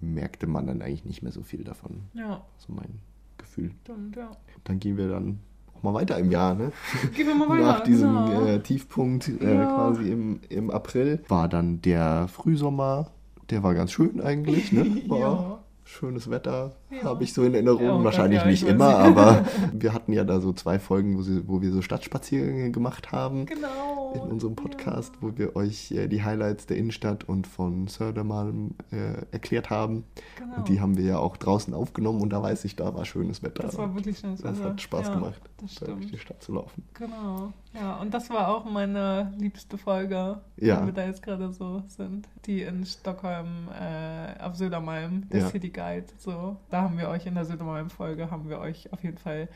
merkte man dann eigentlich nicht mehr so viel davon. Ja, So mein Gefühl. stimmt, ja. Dann gehen wir dann mal weiter im Jahr, ne? Gehen wir mal weiter. Nach diesem genau. äh, Tiefpunkt äh, Ja. quasi im, im April war dann der Frühsommer. Der war ganz schön eigentlich, ne? War Ja. Schönes Wetter Ja. habe ich so in Erinnerung. Wahrscheinlich nicht immer, aber wir hatten ja da so zwei Folgen, wo, sie, wo wir so Stadtspaziergänge gemacht haben Genau. In unserem Podcast, wo wir euch äh, die Highlights der Innenstadt und von Södermalm äh, erklärt haben. Genau. Und die haben wir ja auch draußen aufgenommen und da weiß ich, da war schönes Wetter. Das war wirklich schönes Das Wetter. hat Spaß ja, gemacht, Das durch die. Stadt zu laufen. Genau. Ja, und das war auch meine liebste Folge, Ja. wenn wir da jetzt gerade so sind. Die in Stockholm äh, auf Södermalm, der Ja. City Guide. So, da haben wir euch in der Södermalm-Folge haben wir euch auf jeden Fall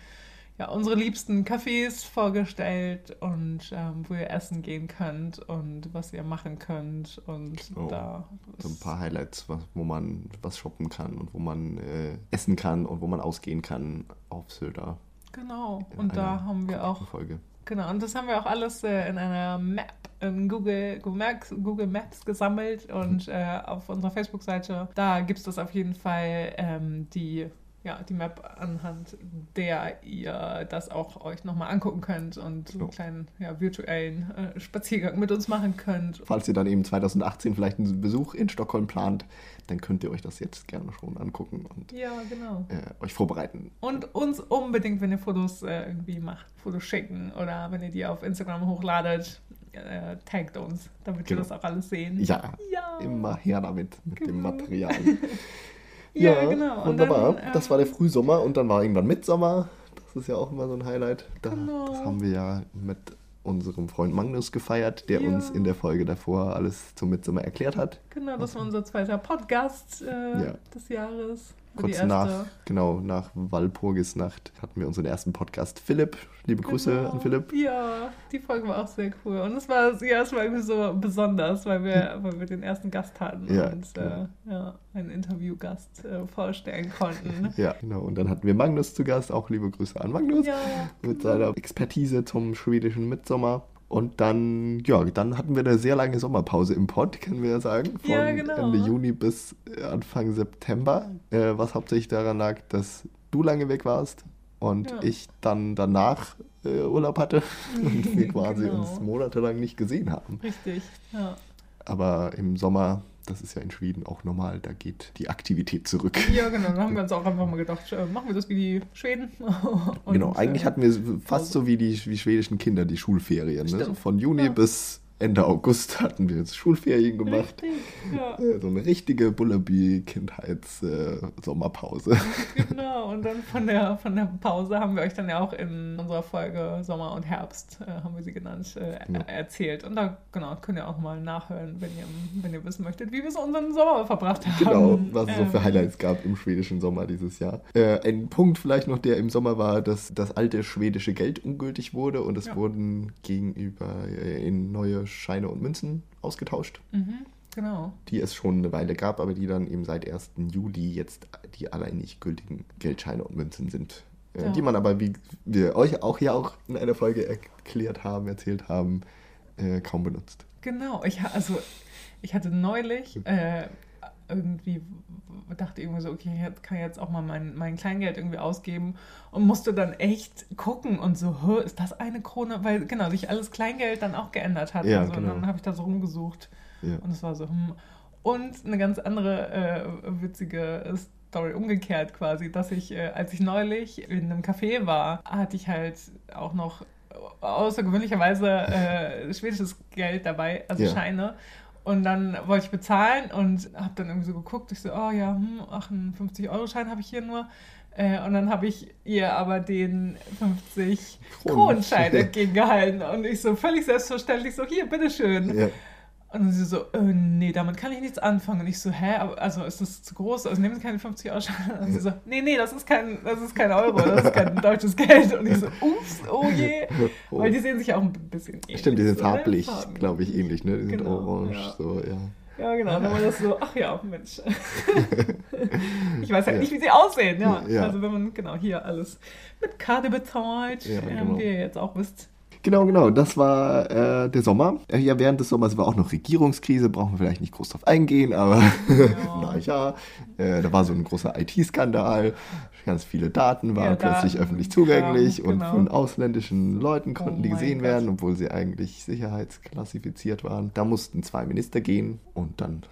ja, unsere liebsten Cafés vorgestellt und ähm, wo ihr essen gehen könnt und was ihr machen könnt. Und Oh, da So ein paar Highlights, was, wo man was shoppen kann und wo man äh, essen kann und wo man ausgehen kann auf Söder. Genau. Und da haben wir auch Folge. Genau, und das haben wir auch alles äh, in einer Map, in Google, Google, Maps, gesammelt und äh, auf unserer Facebook-Seite, da gibt es das auf jeden Fall, ähm, die ja, die Map anhand der ihr das auch euch nochmal angucken könnt und so einen kleinen ja, virtuellen äh, Spaziergang mit uns machen könnt. Falls ihr dann eben 2018 vielleicht einen Besuch in Stockholm plant, dann könnt ihr euch das jetzt gerne schon angucken und ja, genau. äh, euch vorbereiten. Und uns unbedingt, wenn ihr Fotos äh, irgendwie macht, Fotos schicken oder wenn ihr die auf Instagram hochladet, äh, taggt uns, damit Genau. wir das auch alles sehen. Ja, Ja. immer her damit, mit dem Genau. Material. Ja, genau. Und Wunderbar. dann, das ähm, war der Frühsommer und dann war irgendwann Mitsommer. Das ist ja auch immer so ein Highlight. Da, Genau. Das haben wir ja mit unserem Freund Magnus gefeiert, der Ja. uns in der Folge davor alles zum Mitsommer erklärt hat. Genau, das war unser zweiter Podcast äh, Ja. des Jahres. Kurz nach, genau, nach Walpurgisnacht hatten wir unseren ersten Podcast. Philipp, liebe Grüße Genau. an Philipp. Ja, die Folge war auch sehr cool. Und es war, ja, es war irgendwie so besonders, weil wir, weil wir den ersten Gast hatten Ja, und genau. äh, ja, einen Interviewgast äh, vorstellen konnten. Ja, genau. Und dann hatten wir Magnus zu Gast. Auch liebe Grüße an Magnus. ja, mit seiner Expertise zum schwedischen Mitsommer. Und dann, ja, dann hatten wir eine sehr lange Sommerpause im Pod, können wir ja sagen. Von Ja, genau. Ende Juni bis äh, Anfang September. Äh, was hauptsächlich daran lag, dass du lange weg warst und Ja. ich dann danach äh, Urlaub hatte und wir quasi Genau. uns monatelang nicht gesehen haben. richtig. Ja. Aber im Sommer, das ist ja in Schweden auch normal, da geht die Aktivität zurück. ja, genau. Dann haben wir uns auch einfach mal gedacht, äh, machen wir das wie die Schweden. Und, genau, eigentlich äh, hatten wir fast so wie die wie schwedischen Kinder die Schulferien. Ne? So von Juni Ja. bis Ende August hatten wir jetzt Schulferien gemacht. Richtig, ja. Äh, So eine richtige Bullaby-Kindheits-Sommerpause. Genau, und dann von der, von der Pause haben wir euch dann ja auch in unserer Folge Sommer und Herbst, äh, haben wir sie genannt, äh, Ja. er- erzählt. Und da genau, könnt ihr auch mal nachhören, wenn ihr, wenn ihr wissen möchtet, wie wir so unseren Sommer verbracht haben. genau, was es so für Ähm, Highlights gab im schwedischen Sommer dieses Jahr. Äh, ein Punkt vielleicht noch, der im Sommer war, dass das alte schwedische Geld ungültig wurde und es Ja. wurden gegenüber äh, in neue Scheine und Münzen ausgetauscht. Mhm, genau. die es schon eine Weile gab, aber die dann eben seit 1. Juli jetzt die alleinig gültigen Geldscheine und Münzen sind. Äh, Ja. Die man aber, wie wir euch auch ja auch in einer Folge erklärt haben, erzählt haben, äh, kaum benutzt. Genau, ich, also, ich hatte neulich äh, irgendwie, dachte irgendwie so, okay, ich kann jetzt auch mal mein, mein Kleingeld irgendwie ausgeben und musste dann echt gucken und so, "Hä, ist das eine Krone? Weil genau, sich alles Kleingeld dann auch geändert hat. Ja, und, so, genau. und dann habe ich da so rumgesucht Ja. und es war so, hm. Und eine ganz andere äh, witzige Story umgekehrt quasi, dass ich, äh, als ich neulich in einem Café war, hatte ich halt auch noch außergewöhnlicherweise äh, schwedisches Geld dabei, also Ja. Scheine. Und dann wollte ich bezahlen und habe dann irgendwie so geguckt. Ich so, oh ja, hm, 58-Euro-Schein habe ich hier nur. Äh, und dann habe ich ihr aber den 50 Kronen. Kronenschein entgegengehalten. Und ich so völlig selbstverständlich so, hier, bitteschön. Ja. Und dann sie so, äh, nee, damit kann ich nichts anfangen. Und ich so, hä, also ist das zu groß? Also nehmen Sie keine 50 Euro Scheine. Und sie so, nee, nee, das ist kein, das ist kein Euro, das ist kein deutsches Geld. Und ich so, ups, oh je. Oh. Weil die sehen sich auch ein bisschen ähnlich. Stimmt, die sind so, farblich, glaube ich, ähnlich, ne? Die sind Genau, orange, ja. so, ja. Ja, genau. Dann war das so, ach ja, Mensch. ich weiß halt Ja. nicht, wie sie aussehen, ja. Ja. Also wenn man genau hier alles mit Karte bezahlt, Ja, ähm, genau. wie ihr jetzt auch wisst. Genau, genau. Das war äh, der Sommer. Äh, ja, während des Sommers war auch noch Regierungskrise, brauchen wir vielleicht nicht groß drauf eingehen, aber na ja, äh, da war so ein großer IT-Skandal. Ganz viele Daten waren Ja, plötzlich Daten, öffentlich zugänglich und genau. von ausländischen Leuten konnten Oh die gesehen Gott. werden, obwohl sie eigentlich sicherheitsklassifiziert waren. Da mussten zwei Minister gehen und dann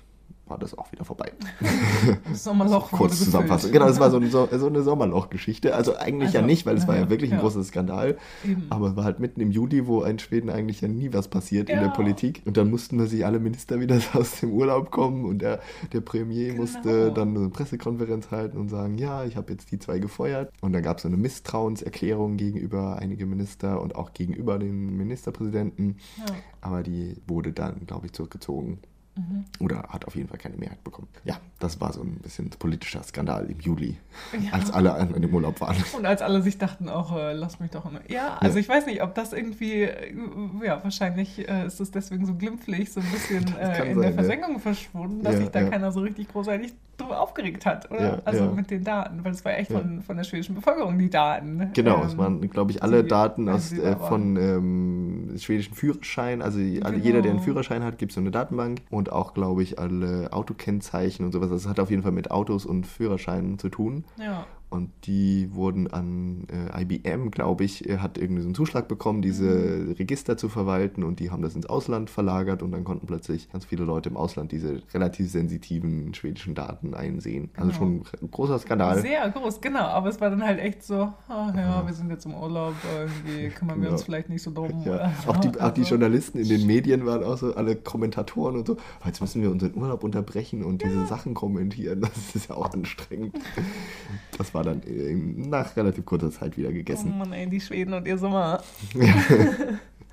war das auch wieder vorbei. Das Sommerloch Kurz zusammenfassen. Genau, das war so, ein, so, so eine Sommerloch-Geschichte. Also eigentlich ja Also, nicht, weil es war ja ja, wirklich ein ja. großer Skandal. Eben. Aber es war halt mitten im Juli, wo in Schweden eigentlich ja nie was passiert in Ja. der Politik. Und dann mussten sich alle Minister wieder aus dem Urlaub kommen und der, der Premier Genau. musste dann eine Pressekonferenz halten und sagen, ja, ich habe jetzt die zwei gefeuert. Und dann gab es so eine Misstrauenserklärung gegenüber einige Minister und auch gegenüber den Ministerpräsidenten. Ja. Aber die wurde dann, glaube ich, zurückgezogen. Mhm. Oder hat auf jeden Fall keine Mehrheit bekommen. Ja, das war so ein bisschen politischer Skandal im Juli, Ja. als alle anderen im Urlaub waren. Und als alle sich dachten, auch äh, lass mich doch. in- Ja, also ich weiß nicht, ob das irgendwie, äh, ja, wahrscheinlich äh, ist es deswegen so glimpflich, so ein bisschen äh, in sein, der ja. Versenkung verschwunden, dass Ja, sich da ja. keiner so richtig großartig drüber aufgeregt hat, oder? Ja, also ja. mit den Daten, weil es war echt Ja. von, von der schwedischen Bevölkerung die Daten. Genau, Ähm, es waren, glaube ich, alle die Daten aus, äh, von ähm, schwedischen Führerschein. Also Genau. jeder, der einen Führerschein hat, gibt so eine Datenbank. Und auch, glaube ich, alle Autokennzeichen und sowas. Das hat auf jeden Fall mit Autos und Führerscheinen zu tun. Ja, und die wurden an äh, IBM, glaube ich, äh, hat irgendwie so einen Zuschlag bekommen, diese Mhm. Register zu verwalten und die haben das ins Ausland verlagert und dann konnten plötzlich ganz viele Leute im Ausland diese relativ sensitiven schwedischen Daten einsehen. Also Genau. schon ein großer Skandal. Sehr groß, genau. Aber es war dann halt echt so, ah ja, wir sind jetzt im Urlaub, irgendwie kümmern wir uns Ja. vielleicht nicht so drum. Ja, auch, die, auch die Also, Journalisten in den Medien waren auch so, alle Kommentatoren und so, "Oh, jetzt müssen wir unseren Urlaub unterbrechen und diese Sachen kommentieren, das ist ja auch anstrengend. Das war dann äh, nach relativ kurzer Zeit wieder Oh gegessen. Mann, ey, die Schweden und ihr Sommer.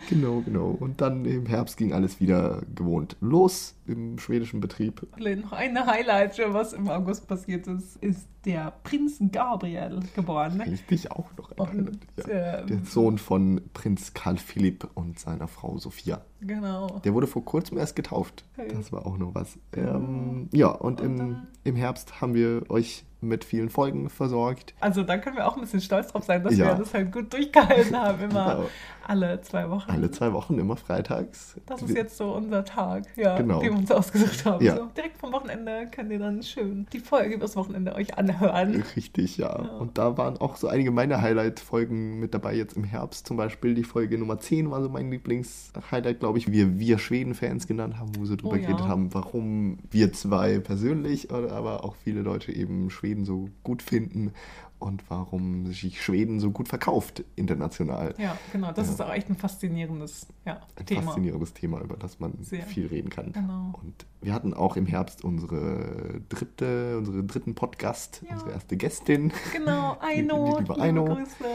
Genau, genau. Und dann im Herbst ging alles wieder gewohnt los im schwedischen Betrieb. Noch eine Highlight, was im August passiert ist, ist der Prinz Gabriel geboren. Ich dich auch noch erinnern. Und, Ja. ähm, Der Sohn von Prinz Karl Philipp und seiner Frau Sophia. Genau. Der wurde vor kurzem erst getauft. Hey. Das war auch noch was. Ähm, ja, und, Und im, im Herbst haben wir euch mit vielen Folgen versorgt. Also da können wir auch ein bisschen stolz drauf sein, dass Ja. wir das halt gut durchgehalten haben, immer Genau. alle zwei Wochen. Alle zwei Wochen, immer freitags. Das ist jetzt so unser Tag, ja, Genau. den wir uns ausgesucht haben. Ja. So, direkt vom Wochenende könnt ihr dann schön die Folge übers Wochenende euch anhören. Richtig, ja. Ja. Und da waren auch so einige meiner Highlight-Folgen mit dabei jetzt im Herbst. Zum Beispiel die Folge Nummer 10 war so mein Lieblings-Highlight, glaube ich, wie wir, wir Schweden-Fans genannt haben, wo wir so drüber Oh ja. geredet haben, warum wir zwei persönlich, oder aber auch viele Leute eben Schweden so gut finden und warum sich Schweden so gut verkauft international. Ja, genau. Das Ja. ist auch echt ein faszinierendes ja, Ein Thema. faszinierendes Thema, über das man Sehr. viel reden kann. Genau. Und wir hatten auch im Herbst unsere dritte, unseren dritten Podcast, Ja. unsere erste Gästin. Genau, Die- die Aino, liebe Aino, Grüße.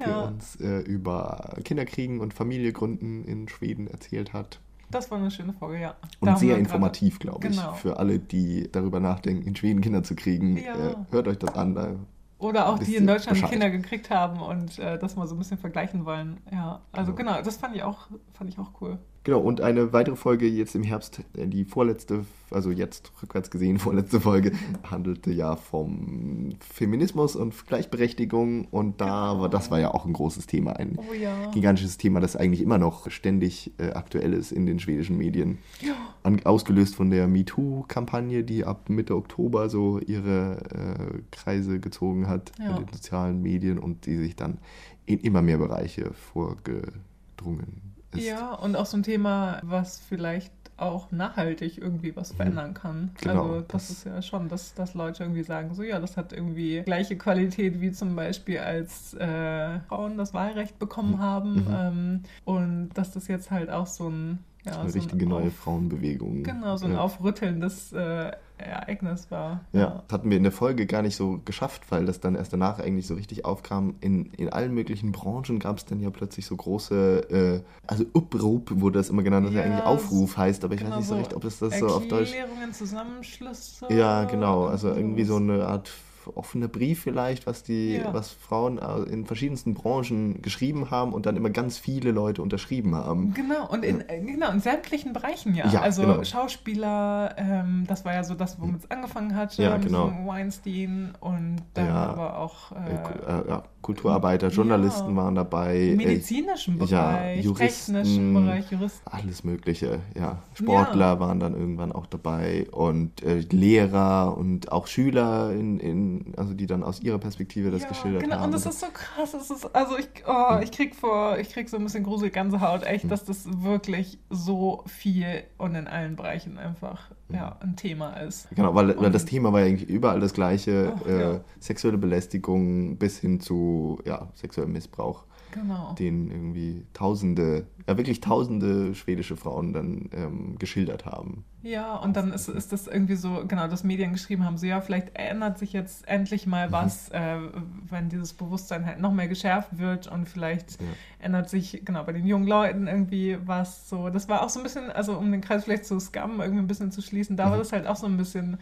Ja, uns äh, über Kinderkriegen und Familiegründen in Schweden erzählt hat. das war eine schöne Folge, ja. Da Und haben sehr informativ, glaube ich, Genau. für alle, die darüber nachdenken, in Schweden Kinder zu kriegen. Ja. Äh, hört euch das an. Da oder auch die in Deutschland Bescheid. Kinder gekriegt haben und äh, das mal so ein bisschen vergleichen wollen. Ja, also Genau. genau, das fand ich auch, fand ich auch cool. Genau, und eine weitere Folge jetzt im Herbst, äh, die vorletzte, also jetzt rückwärts gesehen, vorletzte Folge, handelte ja vom Feminismus und Gleichberechtigung und da Genau. war, das war ja auch ein großes Thema, ein Oh ja. gigantisches Thema, das eigentlich immer noch ständig äh, aktuell ist in den schwedischen Medien. Ja. An, ausgelöst von der MeToo-Kampagne, die ab Mitte Oktober so ihre äh, Kreise gezogen hat Ja. in den sozialen Medien und die sich dann in immer mehr Bereiche vorgedrungen ist. Ja, und auch so ein Thema, was vielleicht auch nachhaltig irgendwie was verändern kann. Genau, also das, das- ist ja schon, dass, dass Leute irgendwie sagen, so ja, das hat irgendwie gleiche Qualität wie zum Beispiel als äh, Frauen das Wahlrecht bekommen haben. Mhm. Ähm, und dass das jetzt halt auch so ein ja, eine so ein richtige neue Auf- Frauenbewegung. Genau, so ein ja. aufrüttelndes äh, Ereignis war. Ja, das hatten wir in der Folge gar nicht so geschafft, weil das dann erst danach eigentlich so richtig aufkam. In, in allen möglichen Branchen gab es dann ja plötzlich so große, äh, also Uprup wurde das immer genannt, was ja, Ja, eigentlich Aufruf heißt, aber ich genau weiß nicht so so recht, ob es das so auf Deutsch. Erklärungen, Zusammenschlüsse. Ja, genau, also irgendwie so eine Art offener Brief vielleicht, was die, Ja. was Frauen äh, in verschiedensten Branchen geschrieben haben und dann immer ganz viele Leute unterschrieben haben. Genau, und in, äh, genau, in sämtlichen Bereichen ja. Ja, also genau. Schauspieler, ähm, das war ja so das, womit es angefangen hatte, Ja, mit genau. Weinstein und dann Ja. aber auch Äh, äh, Ku- ja, Kulturarbeiter, Journalisten ja. waren dabei. medizinischen ja, Bereich, Juristen. technischen Bereich, Juristen. alles Mögliche, ja. Sportler waren dann irgendwann auch dabei und äh, Lehrer und auch Schüler, in, in, also die dann aus ihrer Perspektive das ja, geschildert genau, haben. und das ist so krass. Das ist, also ich, oh, ich krieg vor, ich krieg so ein bisschen gruselig Gänsehaut, echt, dass das wirklich so viel und in allen Bereichen einfach ja, ein Thema ist. Genau, weil, weil das Thema war ja eigentlich überall das gleiche. Ach, äh, ja. Sexuelle Belästigung bis hin zu ja, sexuellem Missbrauch, Genau. den irgendwie tausende, ja wirklich tausende schwedische Frauen dann ähm, geschildert haben. Ja, und dann ist, ist das irgendwie so, genau, dass Medien geschrieben haben, so ja, vielleicht ändert sich jetzt endlich mal Mhm. was, äh, wenn dieses Bewusstsein halt noch mehr geschärft wird und vielleicht Ja. ändert sich, genau, bei den jungen Leuten irgendwie was so. Das war auch so ein bisschen, also um den Kreis vielleicht zu scammen, irgendwie ein bisschen zu schließen, da war Mhm. das halt auch so ein bisschen,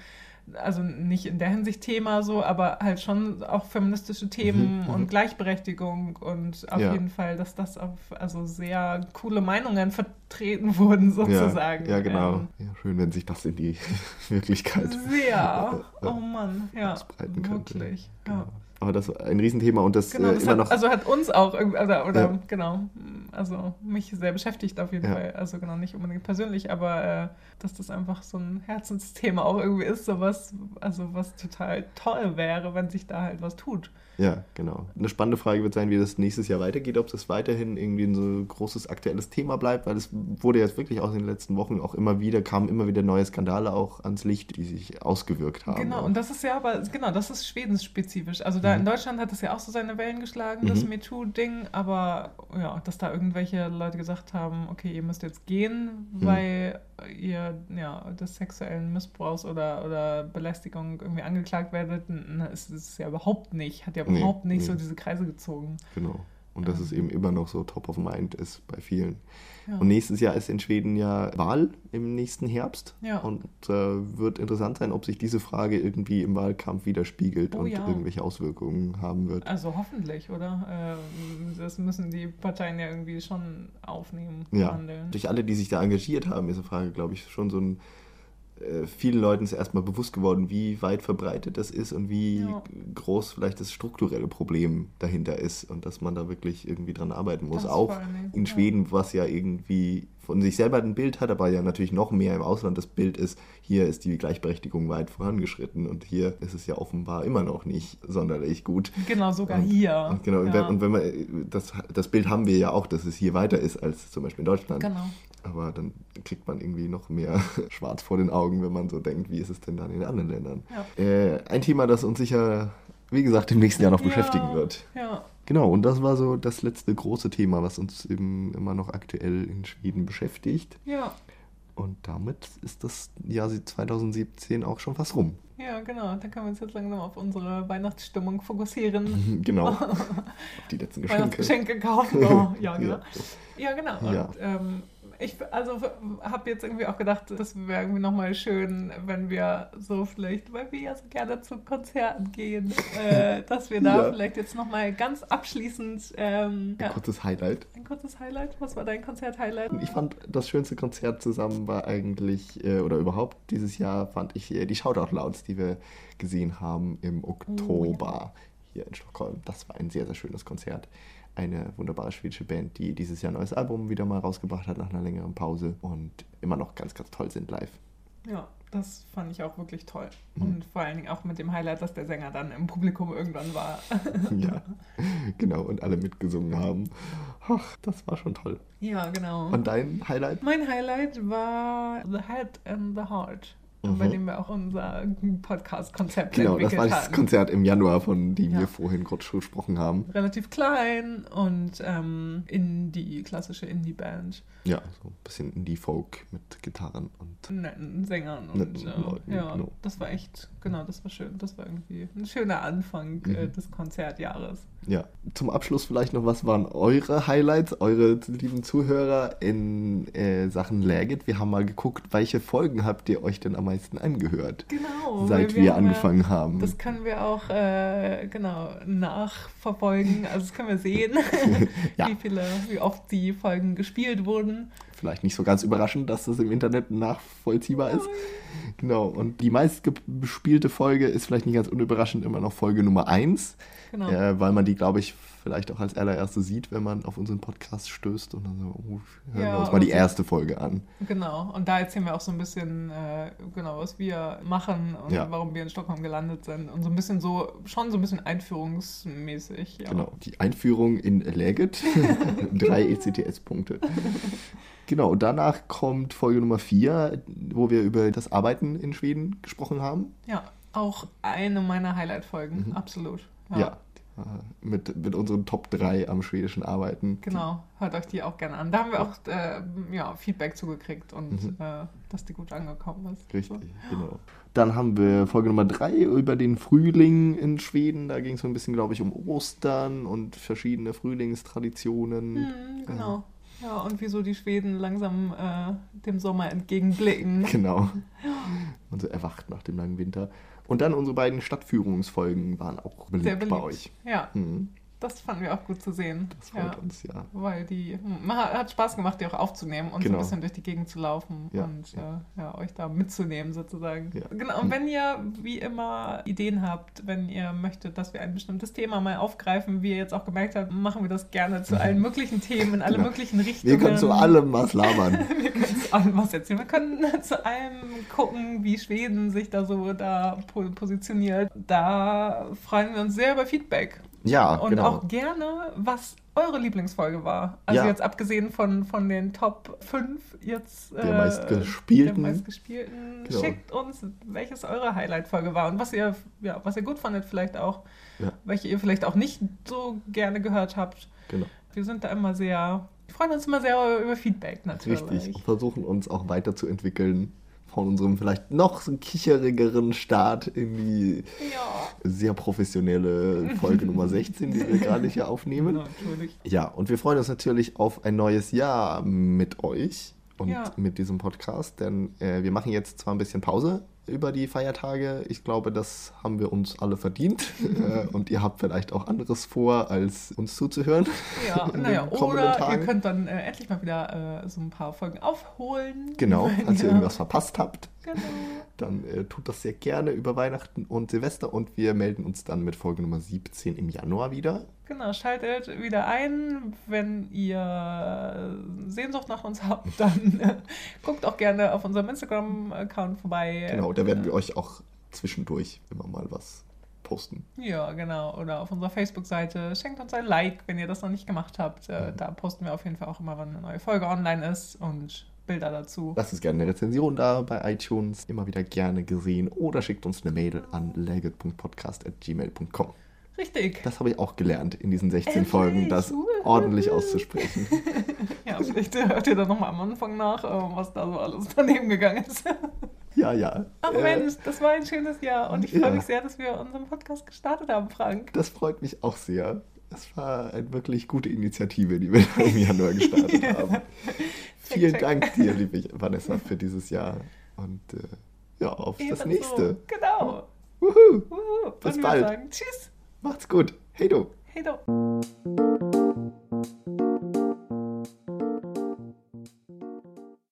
also nicht in der Hinsicht Thema so, aber halt schon auch feministische Themen Mhm, mhm. und Gleichberechtigung und auf Ja. jeden Fall, dass das auf also sehr coole Meinungen vertreten wurden sozusagen. Ja, ja genau. Ähm, Ja, schön, wenn sich das in die Wirklichkeit sehr. äh, Oh Mann, ja. Wirklich. Genau. Aber das war ein Riesenthema und das, Genau, äh, das immer hat, noch. also hat uns auch irgendwie, oder, oder Ja. genau, also mich sehr beschäftigt auf jeden Ja. Fall. Also genau, nicht unbedingt persönlich, aber äh, dass das einfach so ein Herzensthema auch irgendwie ist, sowas, also was total toll wäre, wenn sich da halt was tut. Ja, genau. Eine spannende Frage wird sein, wie das nächstes Jahr weitergeht, ob das weiterhin irgendwie ein so großes aktuelles Thema bleibt, weil es wurde jetzt wirklich auch in den letzten Wochen auch immer wieder, kamen immer wieder neue Skandale auch ans Licht, die sich ausgewirkt haben. Genau, und das ist ja aber, genau, das ist schwedensspezifisch. Also da Mhm. in Deutschland hat es ja auch so seine Wellen geschlagen, das Mhm. MeToo-Ding, aber ja, dass da irgendwelche Leute gesagt haben, okay, ihr müsst jetzt gehen, Mhm. weil ihr ja des sexuellen Missbrauchs oder, oder Belästigung irgendwie angeklagt werdet, n- ist es ja überhaupt nicht, hat ja Nee, überhaupt nicht so nee. diese Kreise gezogen. Genau. Und dass Ja. es eben immer noch so top of mind ist bei vielen. Ja. Und nächstes Jahr ist in Schweden ja Wahl im nächsten Herbst. Ja. Und äh, wird interessant sein, ob sich diese Frage irgendwie im Wahlkampf widerspiegelt Oh und ja. irgendwelche Auswirkungen haben wird. Also hoffentlich, oder? Ähm, Das müssen die Parteien ja irgendwie schon aufnehmen, Ja, behandeln. durch alle, die sich da engagiert haben, ist die Frage, glaube ich, schon so ein. Äh, vielen Leuten ist erstmal bewusst geworden, wie weit verbreitet das ist und wie Ja. groß vielleicht das strukturelle Problem dahinter ist und dass man da wirklich irgendwie dran arbeiten muss. Auch Dingen, in. Schweden, was ja irgendwie von sich selber ein Bild hat, aber ja natürlich noch mehr im Ausland das Bild ist, hier ist die Gleichberechtigung weit vorangeschritten und hier ist es ja offenbar immer noch nicht sonderlich gut. Genau, sogar Und- hier. Und genau, und ja. wenn, und wenn man, das, das Bild haben wir ja auch, dass es hier weiter ist als zum Beispiel in Deutschland. Genau. Aber dann kriegt man irgendwie noch mehr schwarz vor den Augen, wenn man so denkt, wie ist es denn dann in anderen Ländern? Ja. Äh, ein Thema, das uns sicher, wie gesagt, im nächsten Jahr noch Ja. beschäftigen wird. Ja, Genau, und das war so das letzte große Thema, was uns eben immer noch aktuell in Schweden beschäftigt. ja, Und damit ist das Jahr 2017 auch schon fast rum. ja, genau. Da können wir uns jetzt langsam auf unsere Weihnachtsstimmung fokussieren. genau. Auf die letzten Geschenke. Weihnachtsgeschenke kaufen. Oh, ja, genau. Ja, genau. Und, Ja. Ähm, ich also habe jetzt irgendwie auch gedacht, das wäre irgendwie nochmal schön, wenn wir so vielleicht, weil wir ja so gerne zu Konzerten gehen, äh, dass wir da Ja. vielleicht jetzt nochmal ganz abschließend ähm, Ein ja, kurzes Highlight. ein kurzes Highlight. Was war dein Konzert-Highlight? Ich fand das schönste Konzert zusammen war eigentlich, äh, oder überhaupt dieses Jahr, fand ich äh, die Shoutout Louds, die wir gesehen haben im Oktober hier in Stockholm. Das war ein sehr, sehr schönes Konzert. Eine wunderbare schwedische Band, die dieses Jahr ein neues Album wieder mal rausgebracht hat nach einer längeren Pause und immer noch ganz, ganz toll sind live. Ja, das fand ich auch wirklich toll. Mhm. Und vor allen Dingen auch mit dem Highlight, dass der Sänger dann im Publikum irgendwann war. ja, genau, und alle mitgesungen haben. Ach, das war schon toll. ja, genau. Und dein Highlight? mein Highlight war The Head and the Heart, Mhm. bei dem wir auch unser Podcast-Konzept Genau, das entwickelt war das haben. Konzert im Januar, von dem Ja. wir vorhin kurz schon gesprochen haben. Relativ klein und ähm, Indie, klassische Indie-Band. Ja, so ein bisschen Indie-Folk mit Gitarren und netten Sängern und Netten äh, Leuten, ja, genau. das war echt, genau, das war schön. Das war irgendwie ein schöner Anfang äh, Mhm. des Konzertjahres. Ja, zum Abschluss vielleicht noch, was waren eure Highlights, eure lieben Zuhörer in äh, Sachen Lagit? Wir haben mal geguckt, welche Folgen habt ihr euch denn am meisten angehört, Genau. seit weil wir, haben ja- angefangen haben? Das können wir auch äh, genau nachverfolgen. Also das können wir sehen, Ja. wie viele, wie oft die Folgen gespielt wurden. Vielleicht nicht so ganz überraschend, dass das im Internet nachvollziehbar ist. Genau, und die meistgespielte Folge ist vielleicht nicht ganz unüberraschend immer noch Folge Nummer 1, Genau. äh, weil man die, glaube ich, vielleicht auch als allererste sieht, wenn man auf unseren Podcast stößt und dann so, oh, hören Ja, wir uns mal die so. erste Folge an. Genau. Und da erzählen wir auch so ein bisschen, äh, genau, was wir machen und Ja. warum wir in Stockholm gelandet sind. Und so ein bisschen so, schon so ein bisschen einführungsmäßig. Ja. Genau, die Einführung in Legit. Drei ECTS-Punkte. Genau, und danach kommt Folge Nummer 4, wo wir über das Arbeiten in Schweden gesprochen haben. Ja, auch eine meiner Highlight-Folgen, Mhm. absolut. Ja. äh, Mit, mit unseren Top 3 am schwedischen Arbeiten. Genau, hört euch die auch gerne an. Da haben wir auch äh, ja, Feedback zugekriegt und Mhm. äh, dass die gut angekommen ist. Richtig, genau. Dann haben wir Folge Nummer 3 über den Frühling in Schweden. Da ging es so ein bisschen, glaube ich, um Ostern und verschiedene Frühlingstraditionen. Hm, genau. Ja, und wieso die Schweden langsam äh, dem Sommer entgegenblicken. Genau. Und so erwacht nach dem langen Winter. Und dann unsere beiden Stadtführungsfolgen waren auch beliebt, beliebt. bei euch. Ja, Mhm. Das fanden wir auch gut zu sehen. Das freut uns, ja. Weil die, man hat, Spaß gemacht, die auch aufzunehmen und so Genau. ein bisschen durch die Gegend zu laufen Ja, und ja. Äh, ja, euch da mitzunehmen sozusagen. Ja. Genau, und wenn ihr wie immer Ideen habt, wenn ihr möchtet, dass wir ein bestimmtes Thema mal aufgreifen, wie ihr jetzt auch gemerkt habt, machen wir das gerne zu allen möglichen Themen, in alle Genau. möglichen Richtungen. Wir können zu allem was labern. Wir können zu allem was erzählen. Wir können zu allem gucken, wie Schweden sich da so da po- positioniert. Da freuen wir uns sehr über Feedback. Ja, Und genau. auch gerne, was eure Lieblingsfolge war. Also Ja. jetzt abgesehen von, von den Top 5 jetzt Der meistgespielten. der meistgespielten. Genau. Schickt uns, welches eure Highlight-Folge war und was ihr, ja, was ihr gut fandet vielleicht auch, Ja. welche ihr vielleicht auch nicht so gerne gehört habt. genau. Wir sind da immer sehr, wir freuen uns immer sehr über Feedback natürlich. Richtig. Und versuchen uns auch weiterzuentwickeln von unserem vielleicht noch so kicherigeren Start in die Ja. sehr professionelle Folge Nummer 16, die wir gerade hier aufnehmen. Genau, natürlich. Ja, und wir freuen uns natürlich auf ein neues Jahr mit euch und Ja. mit diesem Podcast, denn äh, wir machen jetzt zwar ein bisschen Pause über die Feiertage. Ich glaube, das haben wir uns alle verdient. äh, und ihr habt vielleicht auch anderes vor, als uns zuzuhören. Ja, naja, oder Tagen. ihr könnt dann äh, endlich mal wieder äh, so ein paar Folgen aufholen. Genau, Wenn falls ihr irgendwas verpasst habt, Genau. dann äh, tut das sehr gerne über Weihnachten und Silvester und wir melden uns dann mit Folge Nummer 17 im Januar wieder. Genau, schaltet wieder ein, wenn ihr Sehnsucht nach uns habt, dann äh, guckt auch gerne auf unserem Instagram-Account vorbei. Genau, da werden wir euch auch zwischendurch immer mal was posten. Ja, genau. Oder auf unserer Facebook-Seite. Schenkt uns ein Like, wenn ihr das noch nicht gemacht habt. Äh, da posten wir auf jeden Fall auch immer, wann eine neue Folge online ist und Bilder dazu. Lasst uns gerne eine Rezension da bei iTunes, immer wieder gerne gesehen oder schickt uns eine Mail an legit.podcast.gmail.com. Richtig. Das habe ich auch gelernt in diesen 16 Endlich! Folgen, das ordentlich auszusprechen. Ja, vielleicht hört ihr dann nochmal am Anfang nach, äh, was da so alles daneben gegangen ist. Ja, ja. Ach Äh, Mensch, das war ein schönes Jahr und ich freue Ja. mich sehr, dass wir unseren Podcast gestartet haben, Frank. Das freut mich auch sehr. Es war eine wirklich gute Initiative, die wir im Januar gestartet haben. Vielen check. Dank dir, liebe Vanessa, für dieses Jahr. Und äh, ja, auf das Ebenso. nächste. Genau. Wuhu. Wuhu. Bis bald. sagen Tschüss. Macht's gut. Hey du. Hey du.